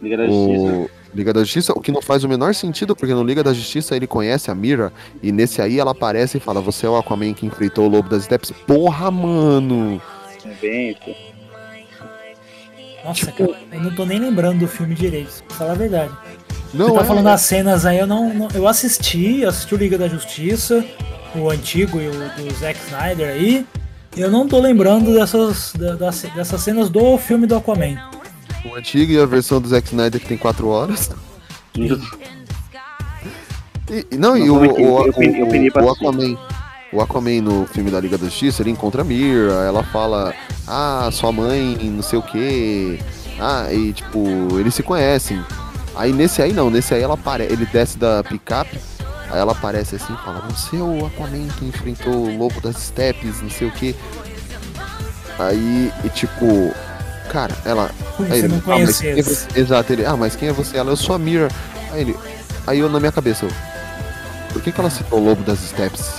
Liga da Justiça. o Liga da Justiça, o que não faz o menor sentido, porque no Liga da Justiça ele conhece a Mira e nesse aí ela aparece e fala: Você é o Aquaman que enfrentou o Lobo das Steppes. Porra, mano! É bem. Nossa, cara, eu não tô nem lembrando do filme direito, pra falar a verdade. Não, Você tá é- falando das cenas aí, eu não, não- Eu assisti, assisti o Liga da Justiça, o antigo e o do Zack Snyder aí. e Eu não tô lembrando dessas, da- das- dessas cenas do filme do Aquaman. O antigo e a versão do Zack Snyder que tem 4 horas. E, e não, e Não, o, o, o, o. Aquaman. O Aquaman no filme da Liga da Justiça, ele encontra a Mira, ela fala, ah, sua mãe, não sei o que. Ah, e tipo, eles se conhecem. Aí nesse aí não, nesse aí ela apare... ele desce da picape, aí ela aparece assim e fala, você é o Aquaman que enfrentou o lobo das steppes, não sei o que. Aí, e tipo, cara, ela. Aí se ele, não "Ah, mas quem é conhecesse." você?" Exato, ele, ah, mas quem é você? Ela, eu sou a Mira. Aí ele, aí eu na minha cabeça, eu, por que, que ela citou o Lobo das Steps?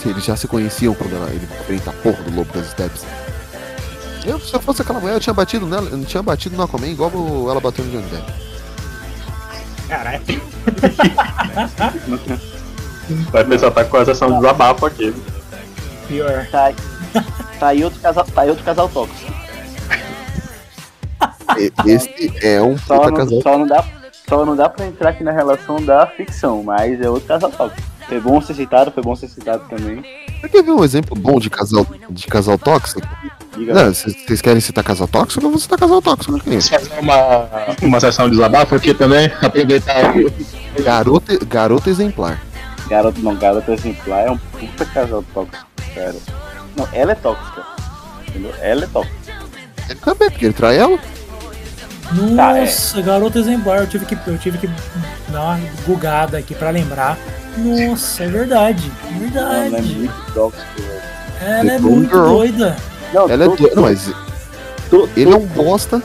Se eles já se conheciam quando ela, ele enfrenta a porra do Lobo das Steps. Eu, se eu fosse aquela mulher, eu tinha batido nela, eu não tinha batido no Aquaman igual ela bateu no Johnny Depp. Caralho. Vai pensar, tá com a sessão de desabafo aqui. Pior. Tá, tá aí outro casal, tá aí outro casal tóxico. Esse é um Só puta não, casal. só não dá, só não dá pra entrar aqui na relação da ficção, mas é outro casal tóxico. Foi bom ser citado, foi bom ser citado também. Você quer ver um exemplo bom de casal, de casal tóxico? Vocês querem citar casal tóxico? Eu vou citar casal tóxico. Fazer uma, uma sessão de desabafo aqui também, aproveitar. Garota, garota exemplar. Garoto não, garoto exemplar é um puta casal tóxico, cara. Não, ela é tóxica. Entendeu? Ela é tóxica. Ele também, porque ele trai ela. Tá, é. Nossa, garoto exemplar, eu tive que, eu tive que dar uma gugada aqui pra lembrar. Nossa, é verdade. É Ela é verdade. muito tóxica, velho. Ela é muito Girl. doida. Não, Ela é todo- doida. Não, mas todo- ele é um bosta.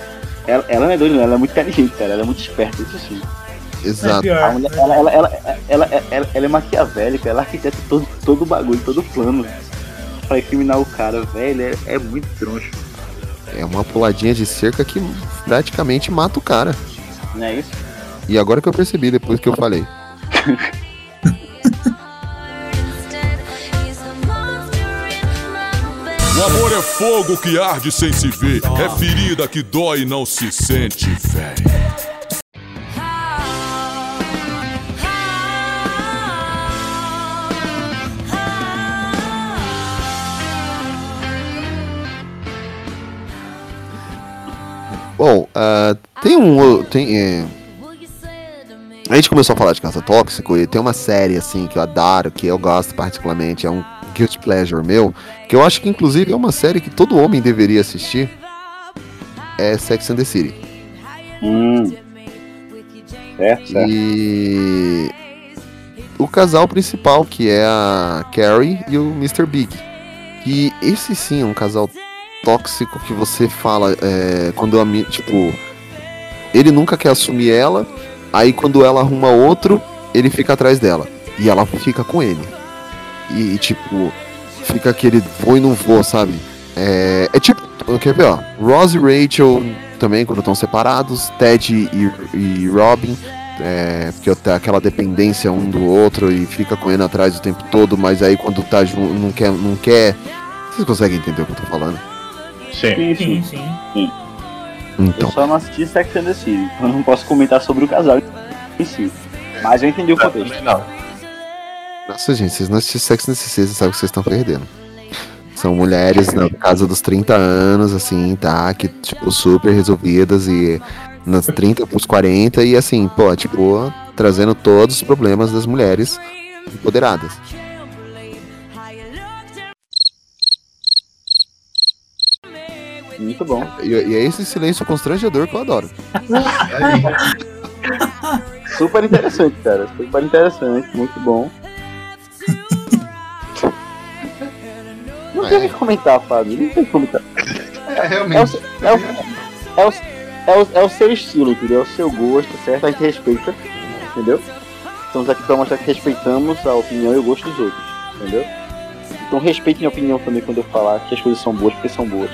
Ela, ela não é doida, não, ela é muito inteligente, cara. Ela é muito esperta, isso sim. Exato. É pior. A mulher, ela, ela, ela, ela, ela, ela é maquiavélica, ela arquiteta todo, todo o bagulho, todo o plano pra incriminar o cara, velho. É, é muito troncho, É uma puladinha de cerca que praticamente mata o cara. não é isso? E agora que eu percebi, depois que eu falei. O amor é fogo que arde sem se ver. É ferida que dói e não se sente, véi. Bom, ah, tem um. Tem, é, A gente começou a falar de casa tóxico e tem uma série assim que eu adoro, que eu gosto particularmente, é um guilty pleasure meu, que eu acho que inclusive é uma série que todo homem deveria assistir. É Sex and the City. Hum. Certo, certo. E o casal principal, que é a Carrie e o Mr. Big. E esse sim é um casal tóxico que você fala é, quando a tipo ele nunca quer assumir ela, aí quando ela arruma outro, ele fica atrás dela e ela fica com ele. E, e, tipo, fica aquele vou e não vou, sabe? É, é tipo, quer ver, ó, Ross e Rachel também quando estão separados, Ted e, e Robin, é, porque tem aquela dependência um do outro e fica correndo atrás o tempo todo, mas aí quando tá junto não quer, não quer. Vocês conseguem entender o que eu tô falando? Sim. Sim, sim. Então. Eu só não assisti Sex and the City, então eu não posso comentar sobre o casal em si. Mas eu entendi o contexto. Não. Nossa, gente, vocês não assistem Sex and the City, vocês sabem que vocês estão perdendo. São mulheres na casa dos 30 anos, assim, tá? Que, tipo, super resolvidas e nas 30 pros 40 e assim, pô, tipo, trazendo todos os problemas das mulheres empoderadas. Muito bom. E, e é esse silêncio constrangedor que eu adoro. Super interessante, cara. Super interessante, muito bom. Não tem o que comentar, Fábio. Não tem o que comentar. É, É o, realmente. é, o, é, o, é, o, é o seu estilo, entendeu? É o seu gosto, certo? A gente respeita, entendeu? Estamos aqui pra mostrar que respeitamos a opinião e o gosto dos outros, entendeu? Então respeitem a opinião também quando eu falar que as coisas são boas, porque são boas.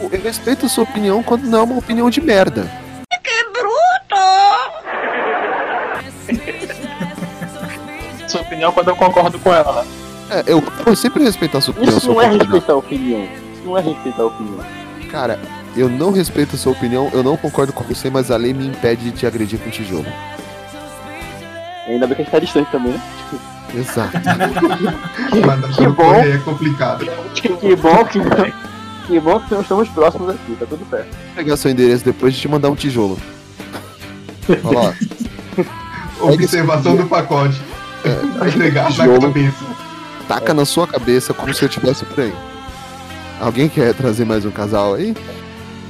Eu respeito a sua opinião quando não é uma opinião de merda. Sua opinião quando eu concordo com ela, né? É, eu, eu sempre respeito a sua opinião. Isso não é respeitar a opinião. Isso não é respeitar a opinião. Cara, eu não respeito a sua opinião, eu não concordo com você, mas a lei me impede de te agredir com tijolo. Ainda bem que a gente tá distante também, né? Exato. Mas Que bom. É complicado. Que bom que, que bom que nós estamos próximos aqui, tá tudo certo. Vou pegar seu endereço depois de te mandar um tijolo. Olha lá. Observação do pacote. Vai entregar na Tijolo. cabeça. Taca na sua cabeça como se eu tivesse por aí. Alguém quer trazer mais um casal aí?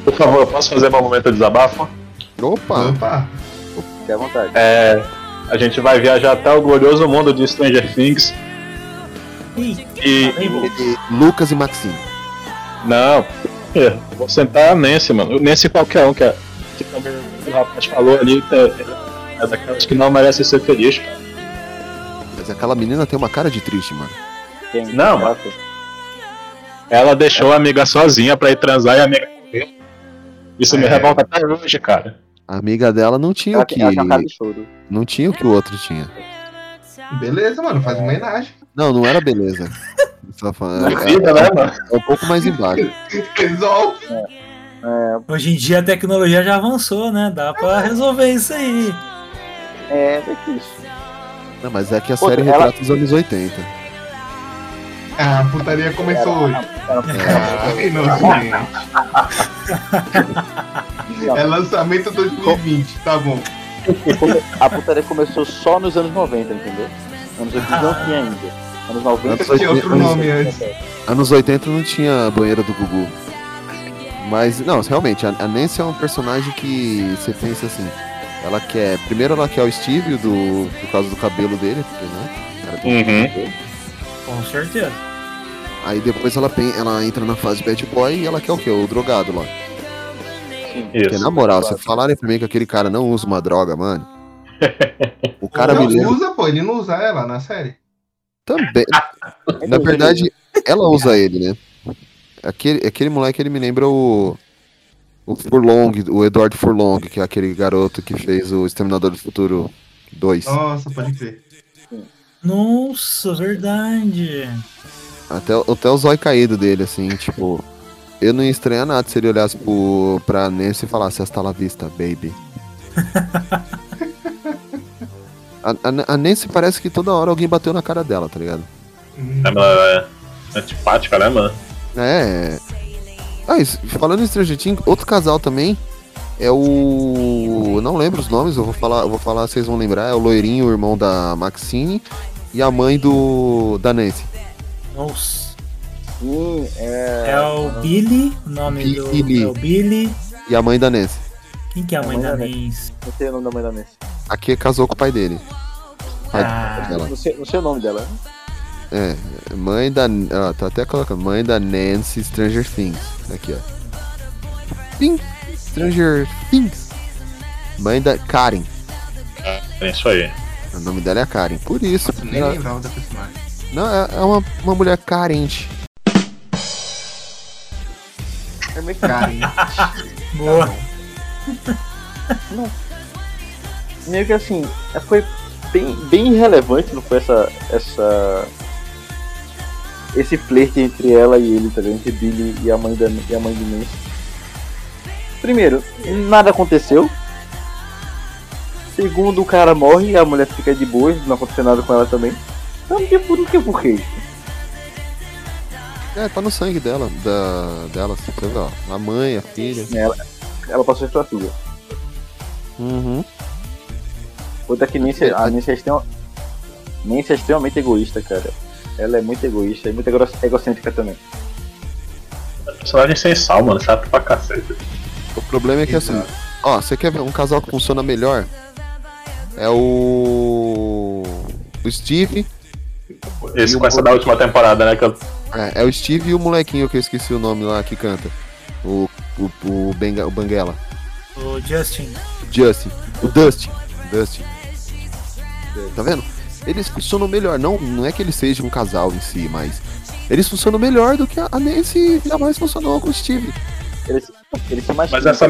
Por favor, eu posso fazer meu momento de desabafo? Opa! Opa! Fique à vontade. É, a gente vai viajar até o glorioso mundo de Stranger Things. Ih, E. Lucas e Maxine. Não, eu vou sentar a Nancy, mano. Nancy qualquer um que, é, que também o rapaz falou ali é, é daquelas que não merecem ser feliz, cara. Mas aquela menina tem uma cara de triste, mano. Não, mano. Ela deixou a amiga sozinha pra ir transar e a amiga morreu. Isso me É. revolta até hoje, cara. A amiga dela não tinha Ela, o que. Não tinha o que o outro tinha. Beleza, mano, faz uma homenagem. Não, não era beleza. É, Vida, né, mano? é um pouco mais embaixo. Resolve. Hoje em dia a tecnologia já avançou, né? Dá pra resolver isso aí. É, é isso. Não, mas é que a Outra, série ela- retrata os anos 80. Ah, a putaria começou hoje. Ai, não, gente. É lançamento 2020, tá bom. A putaria começou só nos anos 90, entendeu? Anos 80 não tinha ainda. Anos 90 Anos Tinha outro anos- nome antes. Anos 80 não tinha banheira do Gugu. Mas, não, realmente, a, a Nancy é um personagem que você pensa assim. Ela quer. Primeiro ela quer o Steve do, por causa do cabelo dele, porque, né? Ela tem Uhum. Com certeza. Aí depois ela, ela entra na fase bad boy e ela quer o quê? O drogado lá. Porque, Isso. na moral, se falarem pra mim que aquele cara não usa uma droga, mano. O cara não me lembra. usa, pô, ele não usa ela na série. Também. Na verdade, ela usa ele, né? Aquele, aquele moleque, ele me lembra o. O Furlong, o Edward Furlong, que é aquele garoto que fez o Exterminador do Futuro 2. Nossa, pode crer. Nossa, verdade. Até, o- até o zóio caído dele, assim, tipo. Eu não ia estranhar nada se ele olhasse pro, pra Nancy e falasse hasta la vista, baby. a, a, a Nancy parece que toda hora alguém bateu na cara dela, tá ligado? É, ela é antipática, né, mano? É. Ah, isso, falando em Stranger Things, outro casal também é o. eu Não lembro os nomes, eu vou falar, eu vou falar, vocês vão lembrar. É o loirinho, o irmão da Maxine, e a mãe do. da Nancy. Nossa. Sim, é. É o Billy, o nome Billy. do. É o Billy. E a mãe da Nancy. Quem que é a mãe da Nancy? Não sei o nome da mãe da Nancy. Aqui casou com o pai dele. Pai Ah. dela. Não sei, não sei o nome dela. É, mãe da. Ó, tá até colocando. Mãe da Nancy Stranger Things. Aqui, ó. Pim! Stranger Things. Mãe da Karen. É isso aí. O nome dela é Karen. Por isso. Nem ela- lembrava da personagem. Não, é, é uma, uma mulher carente. É meio Karen. Boa. Não. Meio que assim, foi bem, bem irrelevante, não foi essa. essa. Esse flerte entre ela e ele, tá ligado? Entre Billy e a mãe da e a mãe de Nancy. Primeiro, nada aconteceu. Segundo, o cara morre e a mulher fica de boa, não aconteceu nada com ela também. Então não tinha por, não tinha porquê. É, tá no sangue dela. Da, dela, assim. A mãe, a filha. Ela, ela passou pra filha. Uhum. Outra que Nancy, a Nancy é, extrema, Nancy é extremamente egoísta, cara. Ela é muito egoísta e muito ego- egocêntrica também. Personagem sem sal, mano. Chato pra cacete. O problema é que assim, ó, você quer ver um casal que funciona melhor? É o. O Steve. Esse o com essa da última temporada, né? Que eu... É, é o Steve e o molequinho que eu esqueci o nome lá que canta. O. O, o, Benga, o Banguela. O Justin. O Justin. O Dustin. Dustin. Tá vendo? Eles funcionam melhor. Não, não é que eles sejam um casal em si, mas. Eles funcionam melhor do que a a Nancy jamais funcionou com o Steve. Eles, eles são mais Mas essa,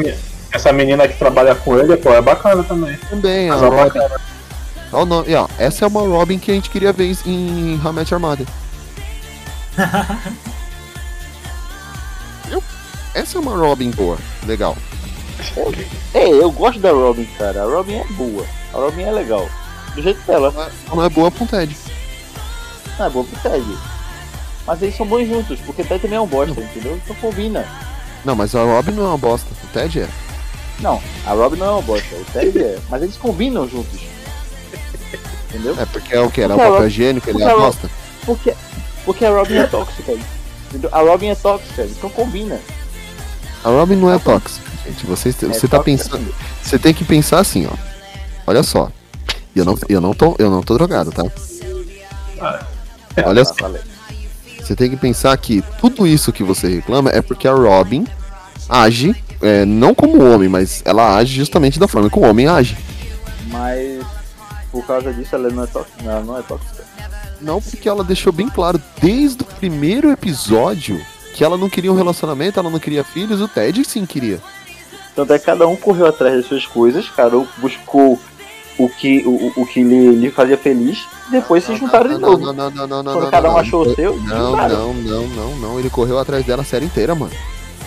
essa menina que trabalha com ele, pô, é bacana também. Também, a Casal Robin. bacana. Ó, o nome- e, ó, essa é uma Robin que a gente queria ver em em How Essa é uma Robin boa, legal. É, eu gosto da Robin, cara. A Robin é boa. A Robin é legal. Do jeito dela. Não é boa um Ted. Não é boa pro Ted. Mas eles são bons juntos, porque o Ted também é um bosta, entendeu? Então combina. Não, mas a Robin não é uma bosta. O Ted é. Não, a Robin não é uma bosta, o Ted é. Mas eles combinam juntos. Entendeu? É porque é o que? Era o Porque papel Robin- higiênico, ele é a bosta. Porque, porque a Robin é tóxica. entendeu? A Robin é tóxica, então combina. A Robin não é tóxica, gente. Você, você tá tóxica pensando. Você tem que pensar assim, ó. Olha só. E eu não, eu não, tô, eu não tô drogado, tá? Olha Tá, só. Você tem que pensar que tudo isso que você reclama é porque a Robin age, é, não como homem, mas ela age justamente da forma que o homem age. Mas por causa disso ela não é tóxica. Não, ela não é tóxica. Não porque ela deixou bem claro desde o primeiro episódio que ela não queria um relacionamento, ela não queria filhos, o Ted sim queria. Tanto é que cada um correu atrás das suas coisas, cada um buscou o que, o, o que lhe, lhe fazia feliz, depois se juntaram de Não, novo. não, não, não, não, não, Quando não, cada um não, achou não, o seu, Não, não, não, não, não. Ele correu atrás dela a série inteira, mano.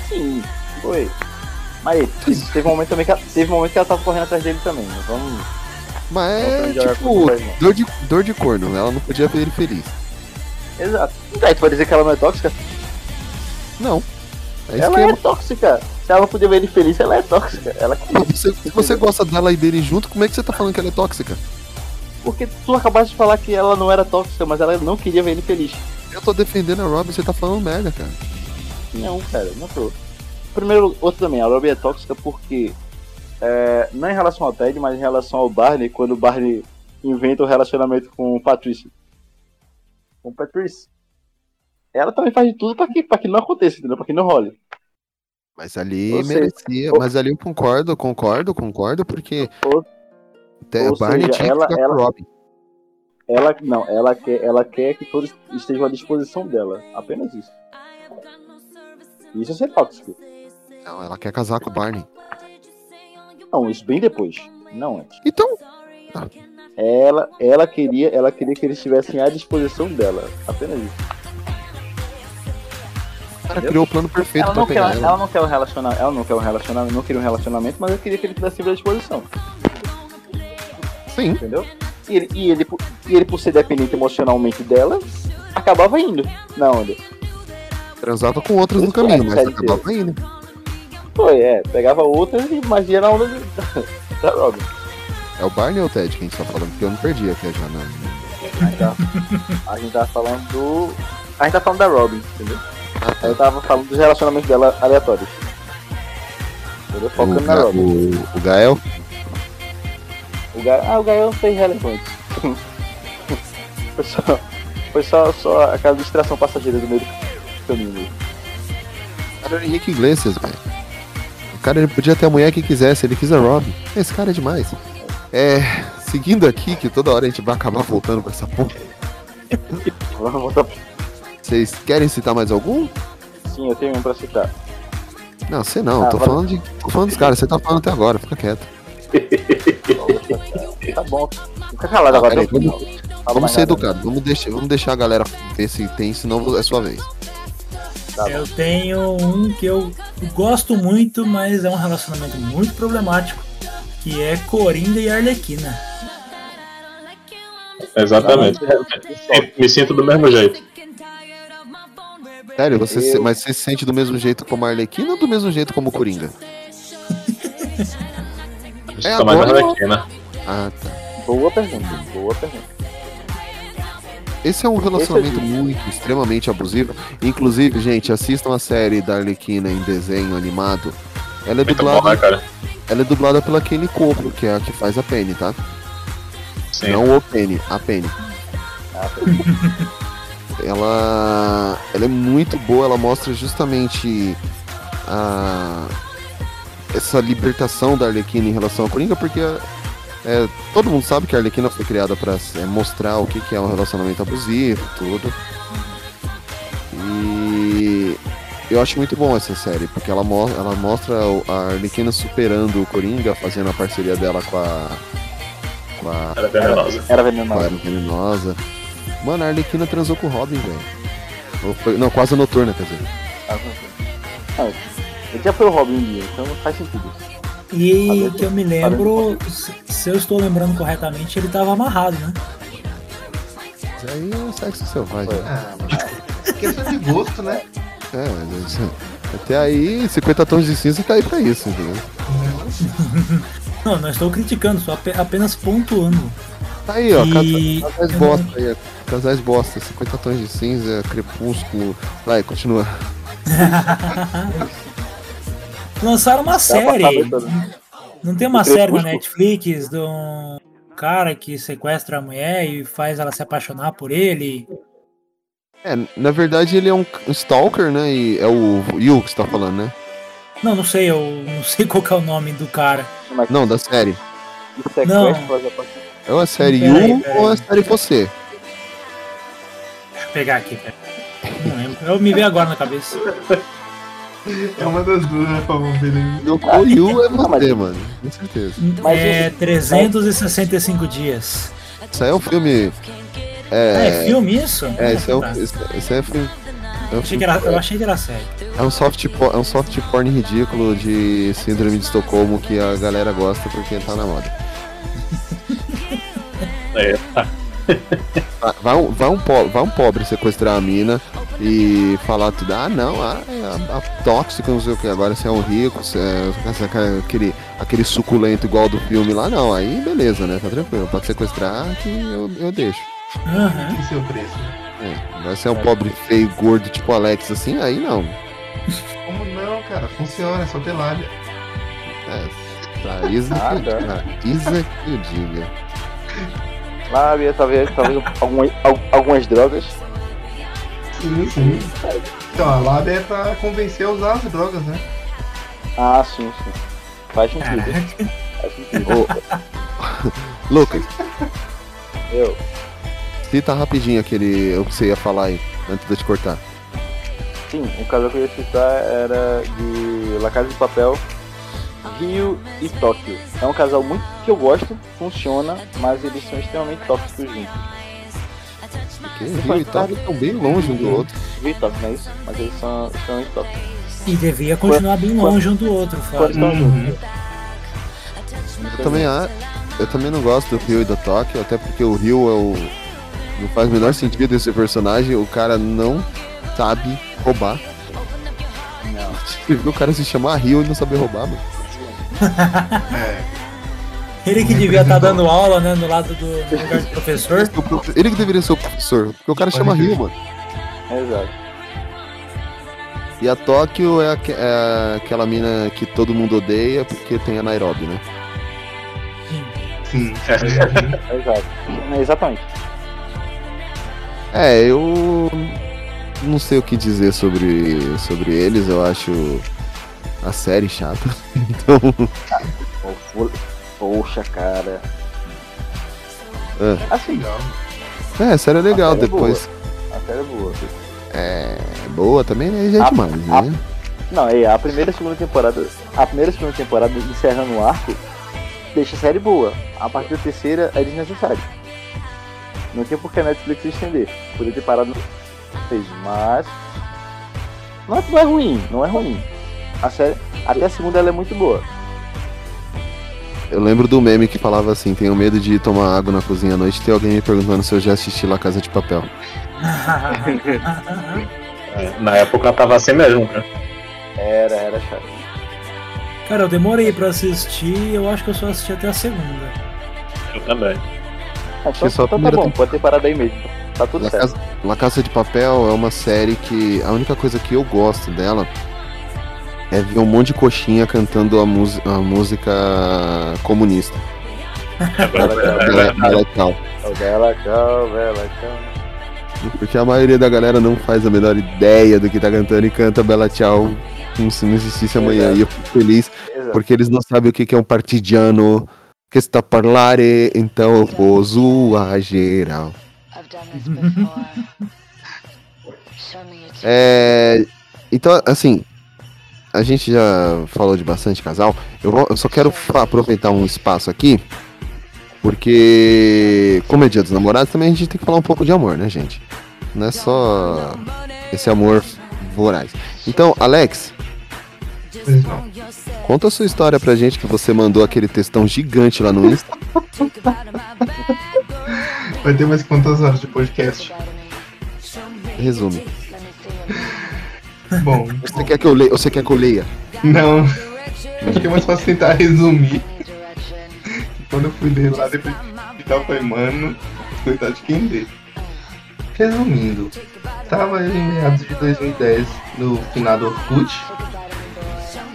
Sim, foi. Mas teve, um momento também que ela, teve um momento que ela tava correndo atrás dele também. Não vamos. Mas Não é tipo pais, dor de, dor de corno, ela não podia ver ele feliz. Exato. Então, aí tu vai dizer que ela não é tóxica? Não. É ela esquema. é tóxica. Se ela podia ver ele feliz, ela é tóxica. Ela você, se você gosta dela e dele junto, como é que você tá falando que ela é tóxica? Porque tu acabaste de falar que ela não era tóxica, mas ela não queria ver ele feliz. Eu tô defendendo a Robin, você tá falando merda, cara. Não, cara, não tô. Primeiro, outro também, a Robin é tóxica porque. é, não em relação ao Ted, mas em relação ao Barney, quando o Barney inventa o relacionamento com o Patrice. Com o Patrice. Ela também faz de tudo pra que, pra que não aconteça, entendeu? Pra que não role. Mas ali Ou seja, merecia. ou- Mas ali eu concordo, concordo, concordo, porque. Até ou Barney seja, tinha ela- que ela- Robin. Ela não, ela quer, ela quer que todos estejam à disposição dela. Apenas isso. Isso é ser tóxico. Não, ela quer casar com o Barney. Não, isso bem depois. Não antes. Então. Ela, ela queria, ela queria que eles estivessem à disposição dela. Apenas isso. Cara criou o plano perfeito Ela pra não, quer, ela, ela. não quer um relacionamento, ela não quer um relacionamento, não queria um relacionamento, mas eu queria que ele tivesse à disposição. Sim. Entendeu? E ele, e ele, por- e ele, por ser dependente emocionalmente dela, acabava indo. Na onda. Transava com outros no caminho, mas acabava indo. Foi, é. Pegava outras e magia na onda de, da Robin. É o Barney ou o Ted que a gente tá falando? Porque eu não perdi aqui já, não. A gente, tá, a gente tá falando do. A gente tá falando da Robin, entendeu? Aí eu tava falando dos relacionamentos dela aleatórios. Entendeu? O, Focando na Ga- Robin. o, o Gael. O Ga... Ah, o Gael foi irrelevante. foi só, foi só, só aquela distração passageira do meio do caminho. O cara era Henrique Iglesias, velho. O cara ele podia ter a mulher que quisesse, ele quis a Robin. Esse cara é demais. É. Seguindo aqui, que toda hora a gente vai acabar voltando pra essa porra. Vamos voltar. Vocês querem citar mais algum? Sim, eu tenho um pra citar. Não, você não, Ah, tô vai- falando de. tô falando dos caras, você tá falando até agora, fica quieto. Tá bom. Fica calado Ah, agora. peraí, vamos, vamos ser educados, vamos deixar, vamos deixar a galera ver se tem, senão é sua vez. Eu tenho um que eu gosto muito, mas é um relacionamento muito problemático, que é Coringa e Arlequina. Exatamente. Me- Me sinto do mesmo jeito. Sério, você se- Eu- mas você se sente do mesmo jeito como a Arlequina ou do mesmo jeito como o Coringa? É Tô mais agora- Arlequina. Ah, tá. Boa pergunta, boa pergunta. Esse é um relacionamento muito, extremamente abusivo. Inclusive, gente, assistam a série da Arlequina em desenho animado. Ela é Muito dublada. bom, né, cara? Ela é dublada pela Kenny Coco, que é a que faz a Penny, tá? Sim. Não o Penny, a Penny. Ah, ela, ela é muito boa, ela mostra justamente a, essa libertação da Arlequina em relação ao Coringa, porque é, todo mundo sabe que a Arlequina foi criada para mostrar o que, que é um relacionamento abusivo, tudo. E eu acho muito bom essa série, porque ela, mo ela mostra a Arlequina superando o Coringa, fazendo a parceria dela com a. Com a Era venenosa. Era com a venenosa. Mano, a Arlequina transou com o Robin, velho. Não, quase a noturna, quer dizer. Ah, ele já foi o Robin um dia, então não faz sentido isso. E que eu me lembro, se- eu estou lembrando corretamente, ele tava amarrado, né? Isso aí é sexo selvagem. Ah, mas questão de gosto, né? É, mas isso- até aí, 50 tons de cinza tá aí pra isso, entendeu? Não, não estou criticando, só ape- apenas pontuando. Tá aí, ó, E- casa- casais bosta aí, ó. Casais bosta, 50 tons de cinza, crepúsculo. Vai, continua. Lançaram uma série. Não tem uma série na. Netflix de um cara que sequestra a mulher e faz ela se apaixonar por ele. É, na verdade ele é um um stalker, né? E é o Yu que você tá falando, né? Não, não sei, eu não sei qual que é o nome do cara. Não, da série. Não. É ou a série Peraí, peraí. ou a série você? Deixa eu pegar aqui, pera. Não lembro. Eu me veio agora na cabeça. É uma das duas, né, favor, beleza. O Yu é você, mano. Com certeza. é 365 dias. Isso aí é um filme. Ah, é filme isso? É, isso é um. Isso, é filme. É um Achei filme que era- eu achei que era sério. É um soft, po- é um soft porn ridículo de síndrome de Estocolmo que a galera gosta porque tá na moda. É. Vai, vai um, vai, um po- vai um pobre sequestrar a mina e falar tudo, ah não, ah, é a, a tóxica, não sei o que, agora você é um rico, você é, é aquele, aquele suculento igual do filme lá, não, aí beleza, né? Tá tranquilo, pode sequestrar que eu, eu deixo. E seu preço? É, vai ser um pobre feio, gordo, tipo Alex assim, aí não. Como não, cara? Funciona, é só lábia. É, pra Isa, Ah, que, pra Isa que eu diga. Lábia, talvez, talvez algumas, al- algumas drogas. Sim, sim. Então, a lábia é pra convencer a usar as drogas, né? Ah, sim, sim. Faz sentido. Faz sentido. Lucas, Eu. cita rapidinho aquele o que você ia falar aí, antes de eu te cortar. Sim, o casal que eu ia citar era de La Casa de Papel, Rio e Tóquio. É um casal muito que eu gosto, funciona, mas eles são extremamente tóxicos juntos. Porque Rio e Tóquio estão bem longe um do outro. Rio e Tóquio, não é isso? Mas eles são extremamente tóxicos. E devia continuar bem longe um do outro, Fábio. juntos. Eu também, a- eu também não gosto do Rio e da Tóquio, até porque o Rio é o. Não faz o menor sentido esse personagem, o cara não sabe roubar. Não. O cara se chamar Rio e não saber roubar, mano. Ele que devia estar dando aula, né, no lado do no lugar do professor. Ele que deveria ser o professor, porque o cara chama Rio, mano. Exato. E a Tóquio é, é aquela mina que todo mundo odeia porque tem a Nairobi, né? Sim. Exato. É, Exatamente. É, eu não sei o que dizer sobre, sobre eles, eu acho a série chata. Então. Pô, Poxa, cara. É, Assim, é a série é legal, série é depois. a série é boa. É boa também, né? Já é A- demais, a- né? Não, é, a primeira e segunda temporada. A primeira e segunda temporada encerrando o arco deixa a série boa. A partir da terceira é desnecessário. Não tem por que a Netflix estender. Podia ter parado no fez, mas. Não é, não é ruim, não é ruim. A série. Até a segunda ela é muito boa. Eu lembro do meme que falava assim: tenho medo de ir tomar água na cozinha à noite e ter alguém me perguntando se eu já assisti La Casa de Papel. É, Na época tava assim mesmo, né? Era, era chato. Cara, eu demorei pra assistir, eu acho que eu só assisti até a segunda. Eu também. Ah, Achei Então, só a então tá primeira bom, temporada. pode ter parado aí mesmo. Tá tudo La certo. Casa, La Casa de Papel é uma série que a única coisa que eu gosto dela é ver um monte de coxinha cantando a, a música comunista. Bela. O Bela tchau, Bela tchau. Porque a maioria da galera não faz a menor ideia do que tá cantando e canta Bela Tchau como se não existisse amanhã. E eu fico feliz Exato. porque eles não sabem o que é um partidiano que está a parlare, então eu vou zoar geral. É, então, assim, a gente já falou de bastante casal. Eu, eu só quero aproveitar um espaço aqui, porque, como é dia dos namorados, também a gente tem que falar um pouco de amor, né, gente? Não é só esse amor voraz. Então, Alex, conta a sua história pra gente que você mandou aquele textão gigante lá no Insta. Vai ter mais quantas horas de podcast? Resume. Bom, Você quer que eu leia? Você quer que eu leia? não. Acho que é mais fácil tentar resumir. Quando eu fui ler lá depois de tal, foi, mano, coitado de quem lê. Resumindo, tava eu em meados de 2010 no finado Orkut,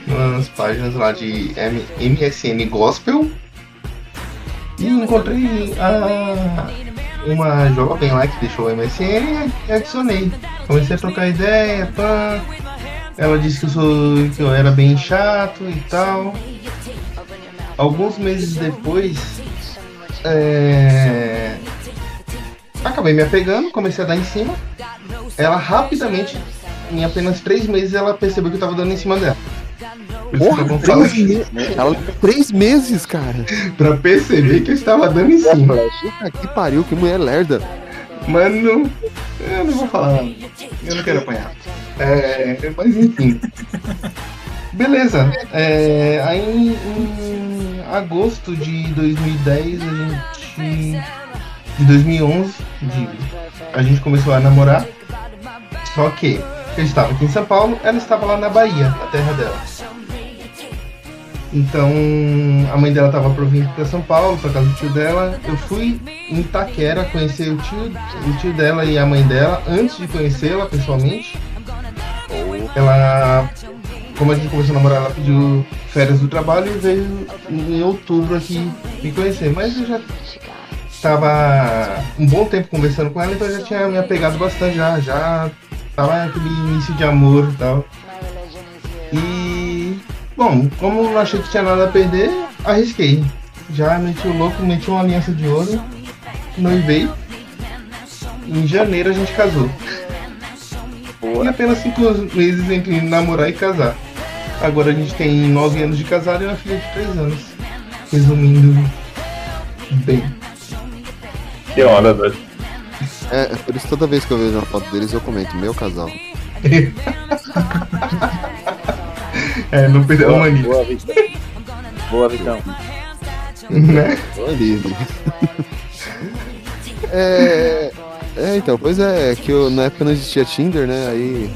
nas páginas lá de M- MSN Gospel, e encontrei a, uma jovem lá que deixou o MSN e adicionei. Comecei a trocar ideia, pá. Ela disse que eu, sou, que eu era bem chato e tal. Alguns meses depois, é, acabei me apegando, comecei a dar em cima. Ela rapidamente, em apenas três meses, ela percebeu que eu tava dando em cima dela. Por isso que bom falar três, me- ela- três meses, cara. pra perceber que eu estava dando em cima. Puta que pariu, que mulher lerda. Mano, eu não vou falar. Eu não quero apanhar. É, mas enfim. Beleza. É, aí em, em agosto de 2010, a gente. De 2011, de- a gente começou a namorar. Só que eu estava aqui em São Paulo, ela estava lá na Bahia, na terra dela. Então a mãe dela estava pra vir pra São Paulo, pra casa do tio dela. Eu fui em Itaquera conhecer o tio, o tio dela e a mãe dela antes de conhecê-la pessoalmente. Ela, como a gente começou a namorar, ela pediu férias do trabalho e veio em outubro aqui me conhecer. Mas eu já estava um bom tempo conversando com ela, então eu já tinha me apegado bastante já, já tava aquele início de amor e tal. E bom, como não achei que tinha nada a perder, arrisquei. Já meti o louco, meti uma aliança de ouro, noivei. Em janeiro a gente casou. Em apenas cinco meses entre namorar e casar. Agora a gente tem nove anos de casado e uma filha de três anos. Resumindo bem. Que onda, doido. É, é por isso toda vez que eu vejo uma foto deles eu comento, meu casal. É, não perdeu a Boa, mania. boa, Vitão. Boa, Vitão. Né? Tô livre. é, é, então, pois é, é que eu, na época não existia Tinder, né? Aí.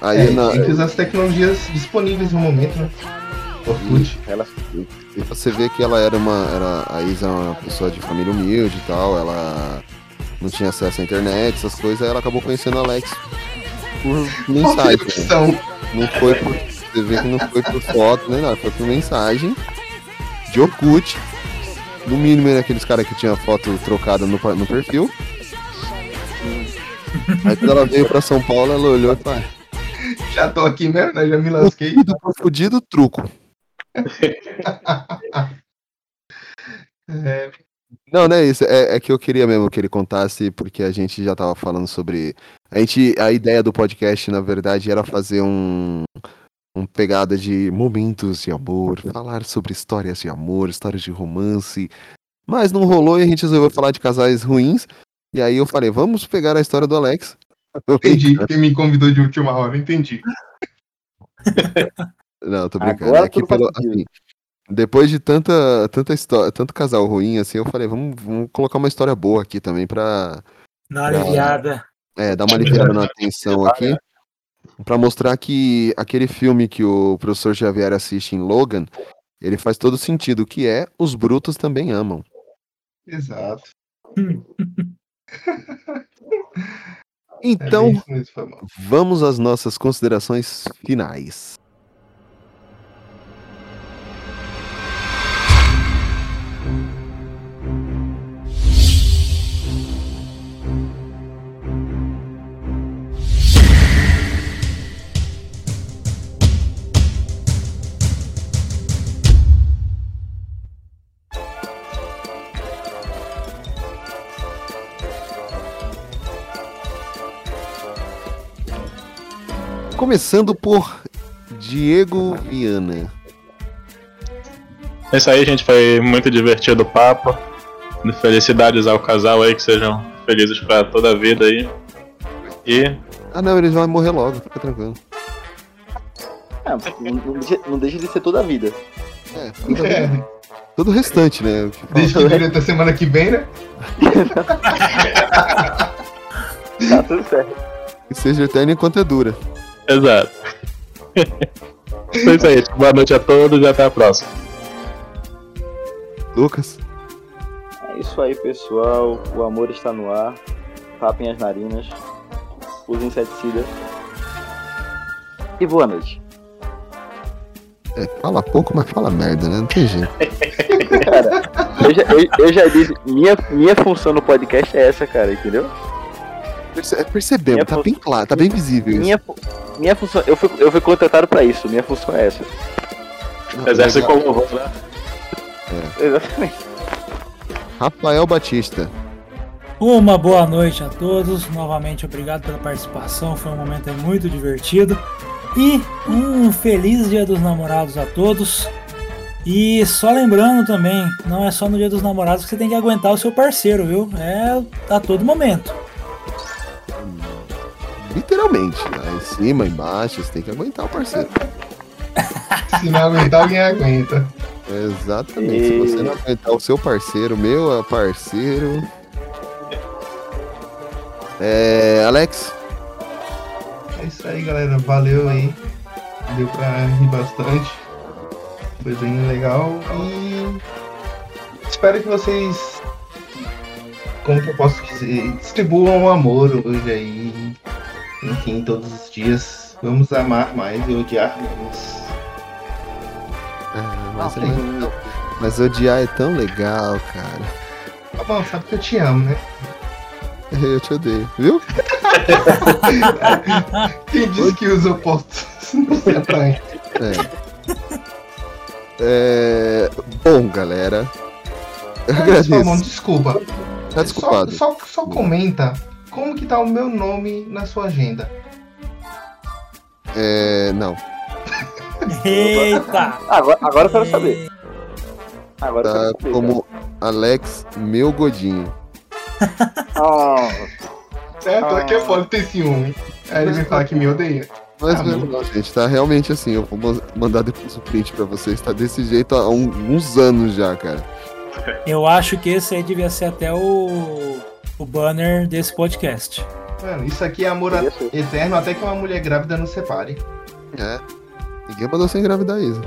Aí É, na, tem que usar as tecnologias disponíveis no momento, né? Orkut. Ela, E você vê que ela era uma. Era, a Isa é uma pessoa de família humilde e tal, ela não tinha acesso à internet, essas coisas, aí ela acabou conhecendo o Alex por mensagem. Né? Não foi por. Você vê que não foi por foto, nem nada, foi por mensagem de Orkut. No mínimo era aqueles caras que tinha foto trocada no, no perfil. Aí quando ela veio pra São Paulo, ela olhou e falou. Já tô aqui mesmo, né? Já me lasquei. Fudido, fudido, truco. É, Não, não é isso. É, é que eu queria mesmo que ele contasse, porque a gente já tava falando sobre. A, gente, a ideia do podcast, na verdade, era fazer um, um pegada de momentos de amor, falar sobre histórias de amor, histórias de romance. Mas não rolou e a gente resolveu falar de casais ruins. E aí eu falei, vamos pegar a história do Alex. entendi. Quem me convidou de última hora, entendi. Não, tô brincando. Agora É que pelo, assim, depois de tanta, tanta história, tanto casal ruim, assim, eu falei, vamos, vamos colocar uma história boa aqui também pra, Na aliviada. é, dar uma aliviada na atenção aqui. Pra mostrar que aquele filme que o professor Xavier assiste em Logan, ele faz todo sentido, que é Os Brutos Também Amam. Exato. Então, É vamos às nossas considerações finais. Começando por Diego Viana. É isso aí, gente. Foi muito divertido o papo. Felicidades ao casal aí, que sejam felizes pra toda a vida aí. E Ah não, eles vão morrer logo, fica tranquilo. Ah, não, não deixa, não deixa de ser toda a vida. É, tudo, É, tudo o restante, né? desde que dure até semana que vem, né? Tá tudo certo. Que seja eterno enquanto é dura. Exato. é isso aí, gente. boa noite a todos e até a próxima. Lucas? É isso aí, pessoal. O amor está no ar. Tapem as narinas. Usem inseticida. E boa noite. É, fala pouco, mas fala merda, né? Não tem jeito. Cara, eu já, eu, eu já disse, minha, minha função no podcast é essa, cara, entendeu? Perce- Percebemos, Minha tá bem claro, tá bem visível isso. Minha, fu- minha função, eu fui, eu fui contratado pra isso, minha função é essa. Exército com louvor, né? Exatamente. Rafael Batista. Uma boa noite a todos. Novamente, obrigado pela participação. Foi um momento muito divertido. E um feliz Dia dos Namorados a todos. E só lembrando também, não é só no Dia dos Namorados que você tem que aguentar o seu parceiro, viu? É a todo momento. Literalmente, lá em cima, embaixo, você tem que aguentar o parceiro. Se não aguentar, alguém aguenta. Exatamente. Se você não aguentar o seu parceiro, meu parceiro. É. Alex? É isso aí, galera. Valeu aí. Deu pra rir bastante. Coisinha legal. E espero que vocês. Como que eu posso dizer? Distribuam o amor hoje aí. Enfim, todos os dias. Vamos amar mais e odiar menos. Ah, mas, é- mas odiar é tão legal, cara. Tá bom, sabe que eu te amo, né? Eu te odeio, viu? Quem disse que os opostos não se atraem? É. É, Bom, galera. Eu agradeço. Desculpa. Tá desculpado. Só, só, só comenta como que tá o meu nome na sua agenda. É. Não. Eita! Agora, agora eu quero saber. Agora eu Tá quero saber. como Alex Meu Godinho. Ah, Certo? Aqui é foda ter ciúme. Aí ele vem falar que me odeia. Mas Ah, não, bom. não, gente, tá realmente assim. Eu vou ma- mandar depois o print pra vocês. Tá desse jeito há um- uns anos já, cara. Eu acho que esse aí devia ser até o, o banner desse podcast. Mano, isso aqui é amor eterno até que uma mulher grávida não separe. É. Ninguém mandou você engravidar Isa.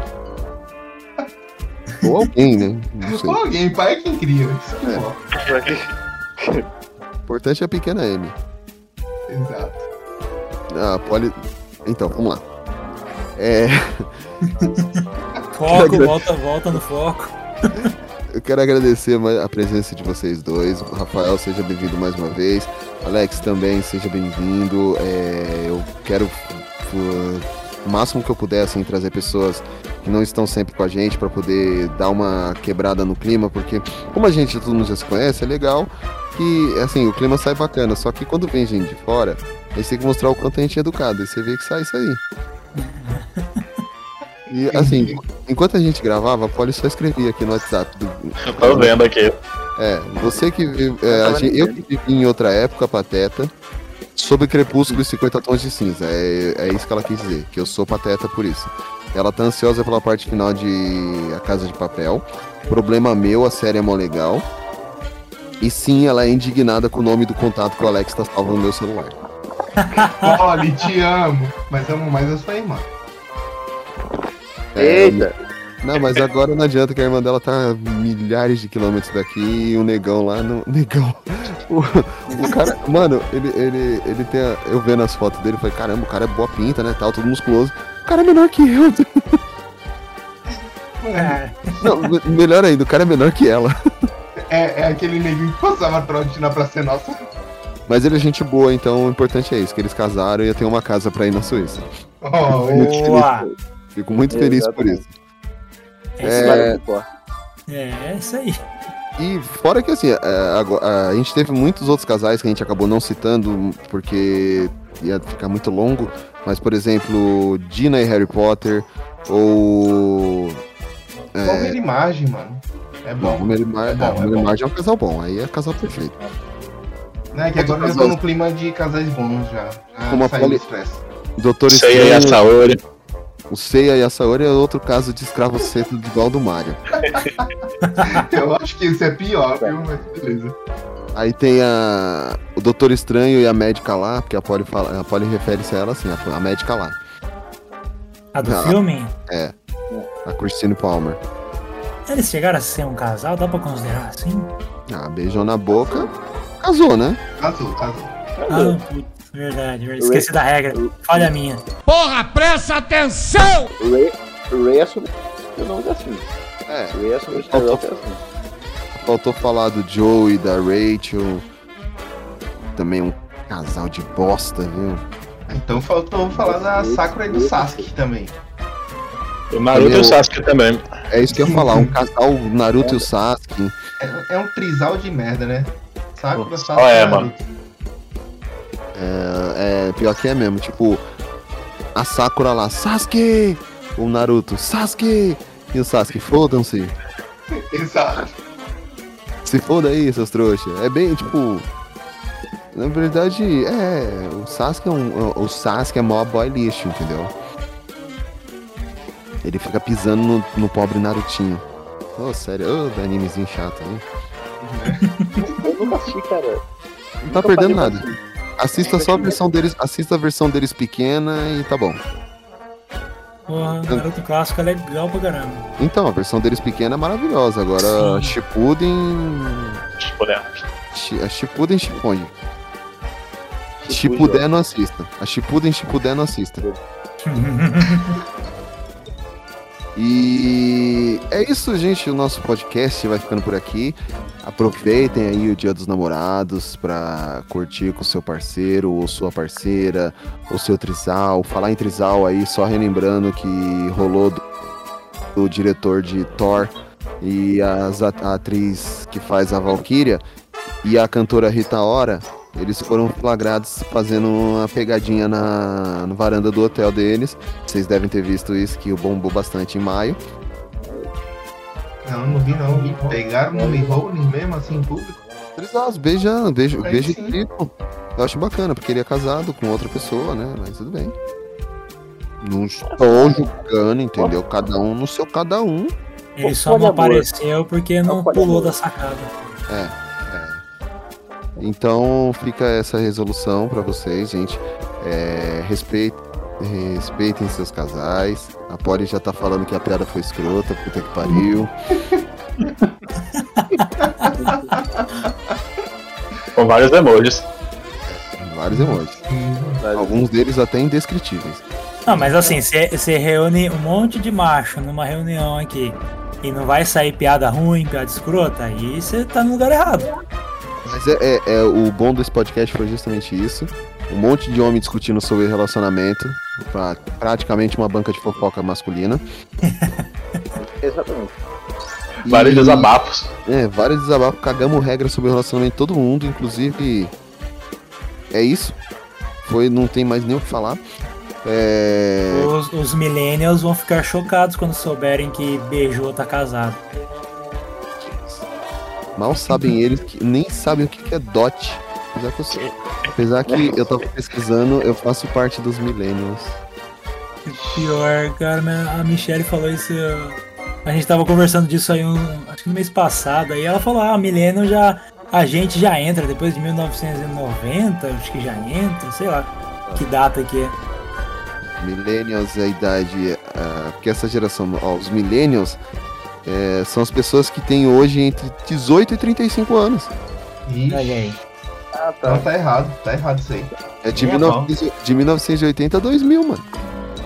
Ou alguém, né? Não sei. Ou alguém, pai é quem cria. Isso é, É. bom. O importante é a pequena M. Exato. A Polly. Então, vamos lá. É. Foco, volta, volta no foco. Eu quero agradecer a presença de vocês dois. Rafael, seja bem-vindo mais uma vez. Alex também, seja bem-vindo. É, eu quero o máximo que eu puder assim trazer pessoas que não estão sempre com a gente para poder dar uma quebrada no clima, porque como a gente todo mundo já se conhece, é legal que assim o clima sai bacana. Só que quando vem gente de fora, gente tem que mostrar o quanto a gente é educado. E você vê que sai isso aí. E assim, enquanto a gente gravava, a Polly só escrevia aqui no WhatsApp. Do, Eu tô vendo aqui. É, você que vive. é, gente- eu que vivi em outra época, Pateta, sobre Crepúsculo e 50 Tons de Cinza. É, é isso que ela quis dizer, que eu sou Pateta por isso. Ela tá ansiosa pela parte final de A Casa de Papel. Problema meu, a série é mó legal. E sim, ela é indignada com o nome do contato que o Alex tá salvo no meu celular. Olha, te amo, mas amo mais a sua irmã. É, Não, mas agora não adianta que a irmã dela tá a milhares de quilômetros daqui e o negão lá no. Negão. O, o cara. Mano, ele, ele, ele tem. a- eu vendo as fotos dele, falei, caramba, o cara é boa pinta, né? Tal, todo musculoso. O cara é menor que eu. Não, me- melhor ainda, o cara é menor que ela. É, é aquele neguinho que passava trote na Praça é Nossa. Mas ele é gente boa, então o importante é isso, que eles casaram e eu tenho uma casa pra ir na Suíça. Oh, boa. Fico muito feliz por isso. É, É, é isso aí. E fora que assim, é, ago- a, gente teve muitos outros casais que a gente acabou não citando porque ia ficar muito longo, mas por exemplo, Dina e Harry Potter, ou. Qual a imagem, mano? É bom. Homer e Mar- É bom, é, é. Marge é um casal bom, aí é casal perfeito. Né, que agora eu tô no clima de casais bons já. já Como a Poli-. Doutor Seiya e a Estranho- Saori. O Seiya e a Saori é outro caso de escravo cedo igual do Mario. Eu acho que isso é pior, viu? Mas beleza. Aí tem a, o Doutor Estranho e a médica lá, porque a Polly, fala, a Polly refere-se a ela assim, a, a médica lá. A do Ah, filme? É. A Christine Palmer. Eles chegaram a ser um casal, dá pra considerar assim? Ah, beijou na boca, casou, né? Casou, casou. Ah, verdade, verdade. Esqueci da regra. Falha minha. Porra, presta atenção! O Ray, o Ray assumiu o nome assim. É. O Ray assumiu o Faltou- Skywalker assim. Faltou falar do Joe e da Rachel. Também um casal de bosta, viu? Então faltou falar da Sakura e do Sasuke também. O Naruto e o Sasuke também. É isso que eu ia falar, um casal Naruto e o Sasuke. É, é um trisal de merda, né? Sakura, Sasuke Ó, é, e mano. É, é, pior que é mesmo, tipo, a Sakura lá, Sasuke! O Naruto, Sasuke! E o Sasuke, fodam-se. Exato. Se foda aí, seus trouxas. É bem, tipo. Na verdade, é. O Sasuke é um. O Sasuke é mó boy lixo, entendeu? Ele fica pisando no, no pobre Narutinho. Ô, sério, ô, animezinho chato, hein? Eu nunca assisti, cara. Não tá perdendo nada. Assista só a versão deles. Assista a versão deles pequena e tá bom. Porra, Naruto clássico é legal pra caramba. Então, a versão deles pequena é maravilhosa. Agora, Sim. Shippuden. Shippuden. Shi- A Shippuden Shippuden. Shippuden não assista. A Shippuden Shippuden não assista. E é isso, gente. O nosso podcast vai ficando por aqui. Aproveitem aí o Dia dos Namorados para curtir com seu parceiro ou sua parceira, ou seu trisal. Falar em trisal aí, só relembrando que rolou do, do diretor de Thor e as, a, a atriz que faz a Valkyria e a cantora Rita Ora. Eles foram flagrados fazendo uma pegadinha na, na varanda do hotel deles. Vocês devem ter visto isso, que bombou bastante em maio. Não, não vi não. Pegaram no Mihole mesmo assim em público. Beijando, beijo, Aí beijo sim. Eu acho bacana, porque ele é casado com outra pessoa, né? Mas tudo bem. Não estou julgando, entendeu? Cada um no seu cada um. Ele só não apareceu porque não pulou da sacada. É. Então fica essa resolução pra vocês, gente. É, respeite- respeitem seus casais. A Polly já tá falando que a piada foi escrota, puta que pariu. Com vários emojis. Vários emojis. Alguns deles até indescritíveis. Não, mas assim, você reúne um monte de macho numa reunião aqui e não vai sair piada ruim, piada escrota, aí você tá no lugar errado. Mas é, é- é- o bom desse podcast foi justamente isso. Um monte de homem discutindo sobre relacionamento. pra- praticamente uma banca de fofoca masculina. Exatamente. Vários E- desabafos. É, vários desabafos. Cagamos regras sobre o relacionamento de todo mundo, inclusive. É isso. Foi, não tem mais nem o que falar. É. Os, os millennials vão ficar chocados quando souberem que beijou tá casado. Mal sabem eles que nem sabem o que que é DOT. Apesar que eu, sou- apesar que eu tava pesquisando, eu faço parte dos millennials. Pior, cara, mas a Michelle falou isso. A gente tava conversando disso aí, um, acho que no mês passado. Aí ela falou: ah, milênio já. A gente já entra depois de 1990, acho que já entra, sei lá que data que é. Millennials é a idade. ah, porque essa geração, ó, os millennials é, são as pessoas que têm hoje entre 18 e 35 anos. Olha aí. Ah, Não, tá errado, tá errado isso aí. É de, É 19, de 1980 a 2000, mano.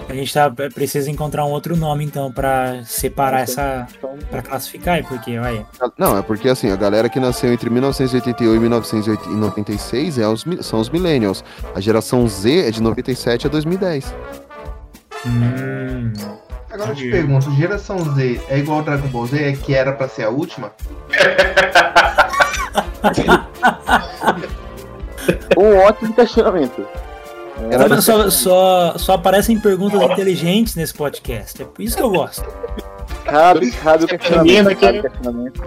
A gente tá, precisa encontrar um outro nome então pra separar essa. pra classificar porque, olha. Não, é porque assim, a galera que nasceu entre 1981 e 1996 é os, são os millennials. A geração Z é de 97 a 2010. Hum. Agora eu te pergunto, geração Z é igual ao Dragon Ball Z, é que era pra ser a última? Um ótimo questionamento. Tá vendo? Só, só, só aparecem perguntas inteligentes nesse podcast. É por isso que eu gosto. Cabe, cabe o questionamento. Cabe o questionamento.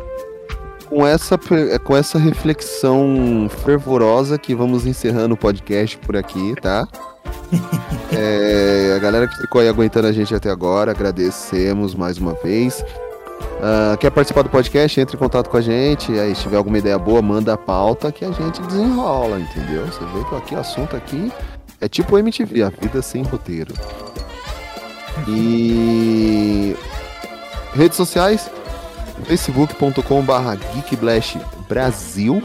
Com essa, per- com essa reflexão fervorosa que vamos encerrando o podcast por aqui, tá? É, a galera que ficou aí aguentando a gente até agora, agradecemos mais uma vez. Ah, quer participar do podcast? Entre em contato com a gente. Aí, se tiver alguma ideia boa, manda a pauta que a gente desenrola, entendeu? Você vê que aqui o assunto aqui é tipo MTV, a vida sem roteiro. E redes sociais, facebook.com.br geekblastbrasil,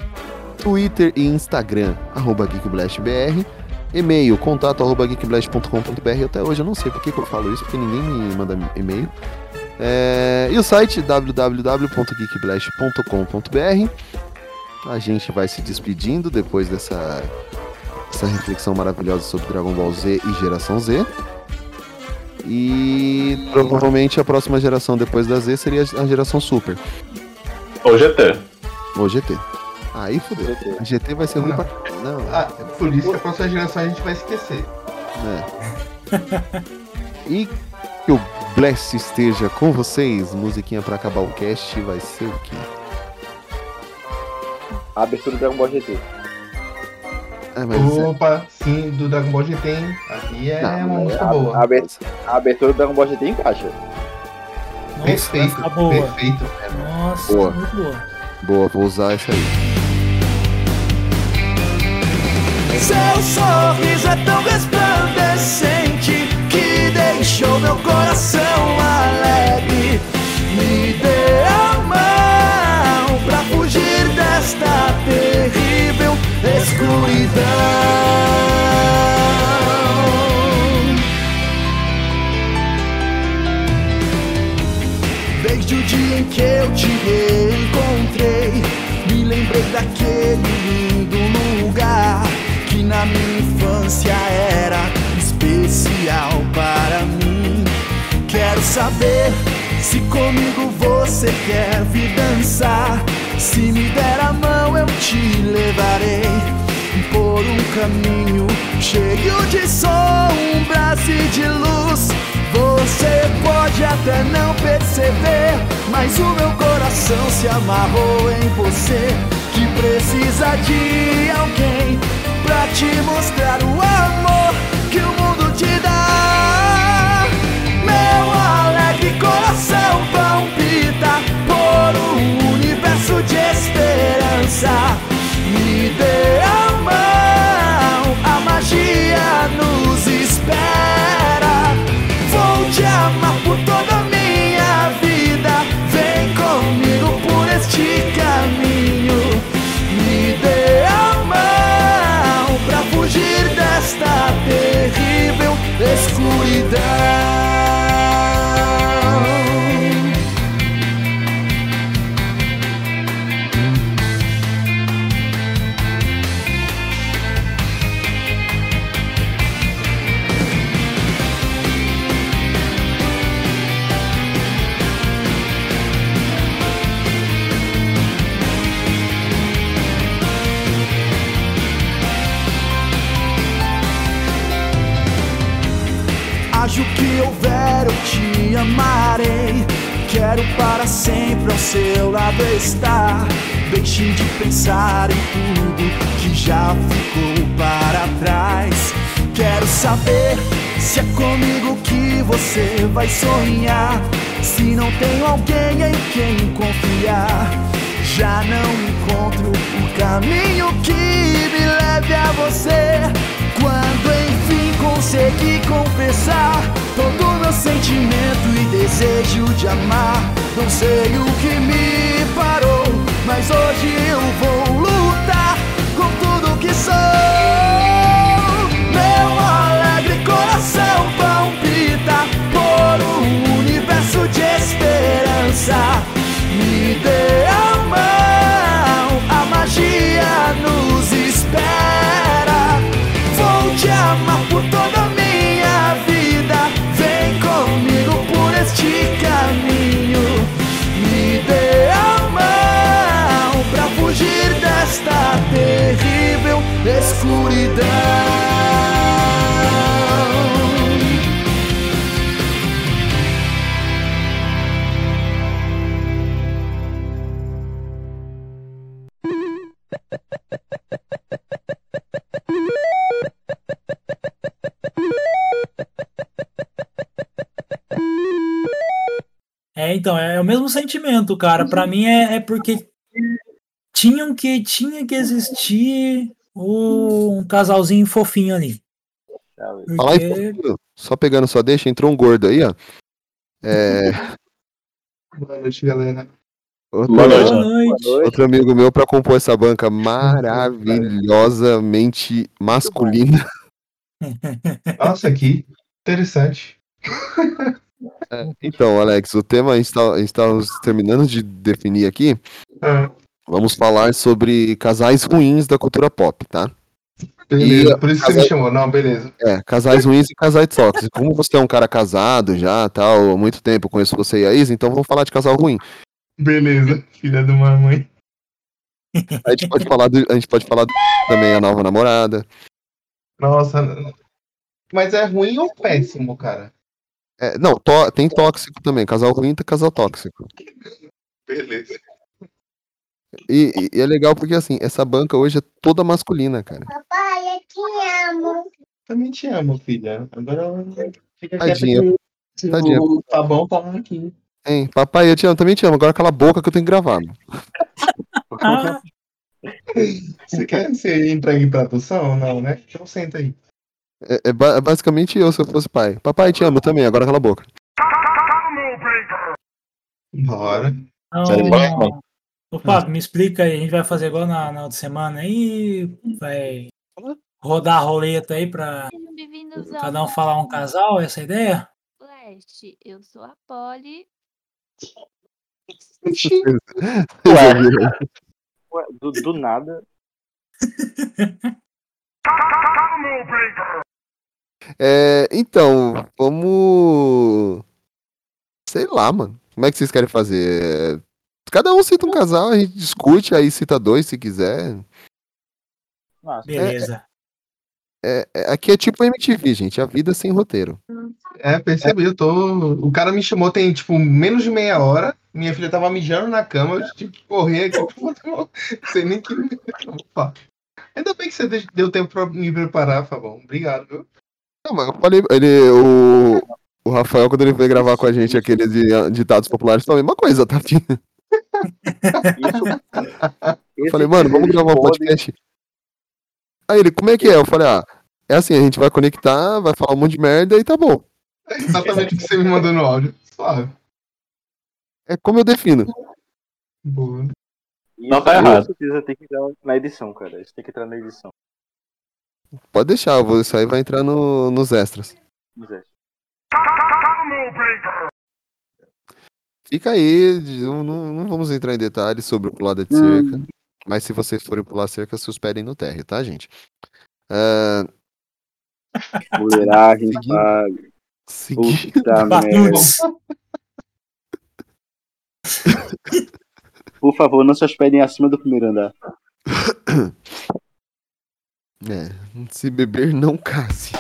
Twitter e Instagram, arroba e-mail, contato arroba geekblast.com.br, até hoje eu não sei por que, que eu falo isso, porque ninguém me manda e-mail. É, e o site www.geekblast.com.br. A gente vai se despedindo depois dessa, dessa reflexão maravilhosa sobre Dragon Ball Z e Geração Z. E provavelmente a próxima geração depois da Z seria a geração Super. Ou GT. Ou GT. Aí fodeu. A GT vai ser ruim pra. Não, Ah, por isso que a próxima geração a gente vai esquecer. né? E que o Blast esteja com vocês. Musiquinha pra acabar o cast vai ser o quê? A abertura do Dragon Ball GT. É, mas é- Opa, sim, do Dragon Ball GT, hein? Aqui é Não, uma música a, boa. a abertura, a abertura do Dragon Ball GT encaixa. Nossa, Perfeito, ficar boa. perfeito. Nossa, Boa. muito boa. Boa, vou usar essa aí. Seu sorriso é tão resplandecente que deixou meu coração alegre. Me dê a mão pra fugir desta terrível escuridão. Desde o dia em que eu te encontrei, me lembrei daquele lindo lugar na minha infância era especial para mim. Quero saber se comigo você quer vir dançar. Se me der a mão, eu te levarei por um caminho cheio de sombras e de luz. Você pode até não perceber, mas o meu coração se amarrou em você. Que precisa de alguém pra te mostrar o amor que o mundo te dá. Meu alegre coração palpita por um universo de esperança. Me dê a mão, a magia nos espera. Vou te amar por toda a minha vida. Vem comigo por este caminho. Esta terrível escuridão. Fugir desta houver, eu te amarei. Quero para sempre ao seu lado estar. Deixe de pensar em tudo que já ficou para trás. Quero saber se é comigo que você vai sonhar. Se não tenho alguém em quem confiar, já não encontro o caminho que me leve a você. Quando enfim consegui confessar todo meu sentimento e desejo de amar, não sei o que me parou, mas hoje eu vou lutar com tudo que sou. Meu alegre coração palpita por um universo de esperança. Me dê a mão, a magia nos espera. Amar por toda a minha vida. Vem comigo por este caminho. Me dê a mão pra fugir desta terrível escuridão. Então, é o mesmo sentimento, cara. Pra mim é, é porque tinham que, tinha que existir um casalzinho fofinho ali. Fala aí, Porque- fofinho. só pegando sua deixa, entrou um gordo aí, ó. É, Boa noite, galera. outro, Boa noite. Boa noite. outro amigo meu pra compor essa banca maravilhosamente masculina. Nossa, que interessante. É, então, Alex, o tema a gente tá- estamos terminando de definir aqui. Ah, Vamos falar sobre casais ruins da cultura pop, tá? beleza, E- por isso que você me casais- chamou. Não, beleza. É, casais ruins e casais tóxicos. Como você é um cara casado já, tal, há muito tempo, conheço você e a Isa, então vamos falar de casal ruim. Beleza, filha de uma mãe. A gente pode falar, do, a gente pode falar do- também a nova namorada. Nossa. Mas é ruim ou péssimo, cara? É, não, tó- tem tóxico também. Casal ruim tem casal tóxico. Beleza. E, e- é legal porque, assim, essa banca hoje é toda masculina, cara. Papai, eu te amo. Também te amo, filha. Agora fica Tadinha. quieto que Tadinha. o tá bom tá aqui. Hein, papai, eu te amo, também te amo. Agora cala a boca que eu tenho que gravar. Você quer ser entregue em tradução ou não, né? Então senta aí. É, é é basicamente eu se eu fosse pai. Papai, te amo também, agora cala a boca. Bora. Então, ô Pablo, me explica aí, a gente vai fazer igual na, na outra semana aí, vai rodar a roleta aí pra cada um falar um casal, essa é a ideia? Flash. Eu sou a Polly. Ué, do, do nada. É, então, vamos. Sei lá, mano. Como é que vocês querem fazer? É, Cada um cita um casal, a gente discute, aí cita dois se quiser. Beleza. É, é- aqui é tipo MTV, gente. A vida sem roteiro. É, percebi, eu tô. O cara me chamou tem, tipo, menos de meia hora. Minha filha tava mijando na cama, eu tive que correr aqui. Não sei nem que. Opa. Ainda bem que você de- deu tempo pra me preparar, Fabão. Obrigado, viu? Não, mas eu falei, ele, o, o Rafael, quando ele veio gravar com a gente aqueles de- ditados populares, foi a mesma coisa, tá? Eu falei, mano, vamos gravar um podcast. Aí ele, como é que é? Eu falei, ah, é assim, a gente vai conectar, vai falar um monte de merda e tá bom. É exatamente o que você me mandou no áudio. Suave. É como eu defino. Boa. Não tá Isso errado. Com certeza tem que entrar na edição, cara. Isso tem que entrar na edição. Pode deixar, eu vou- isso aí vai entrar no- nos extras. Mas é. Fica aí, não, não- não vamos entrar em detalhes sobre o pulada de cerca. Mas se vocês forem pular cerca, se hospedem no térreo, tá, gente? Ah, Mulheragem, Seguindo. pague. seguindo. Puta merda. Por favor, não se hospedem acima do primeiro andar. É, se beber, não case.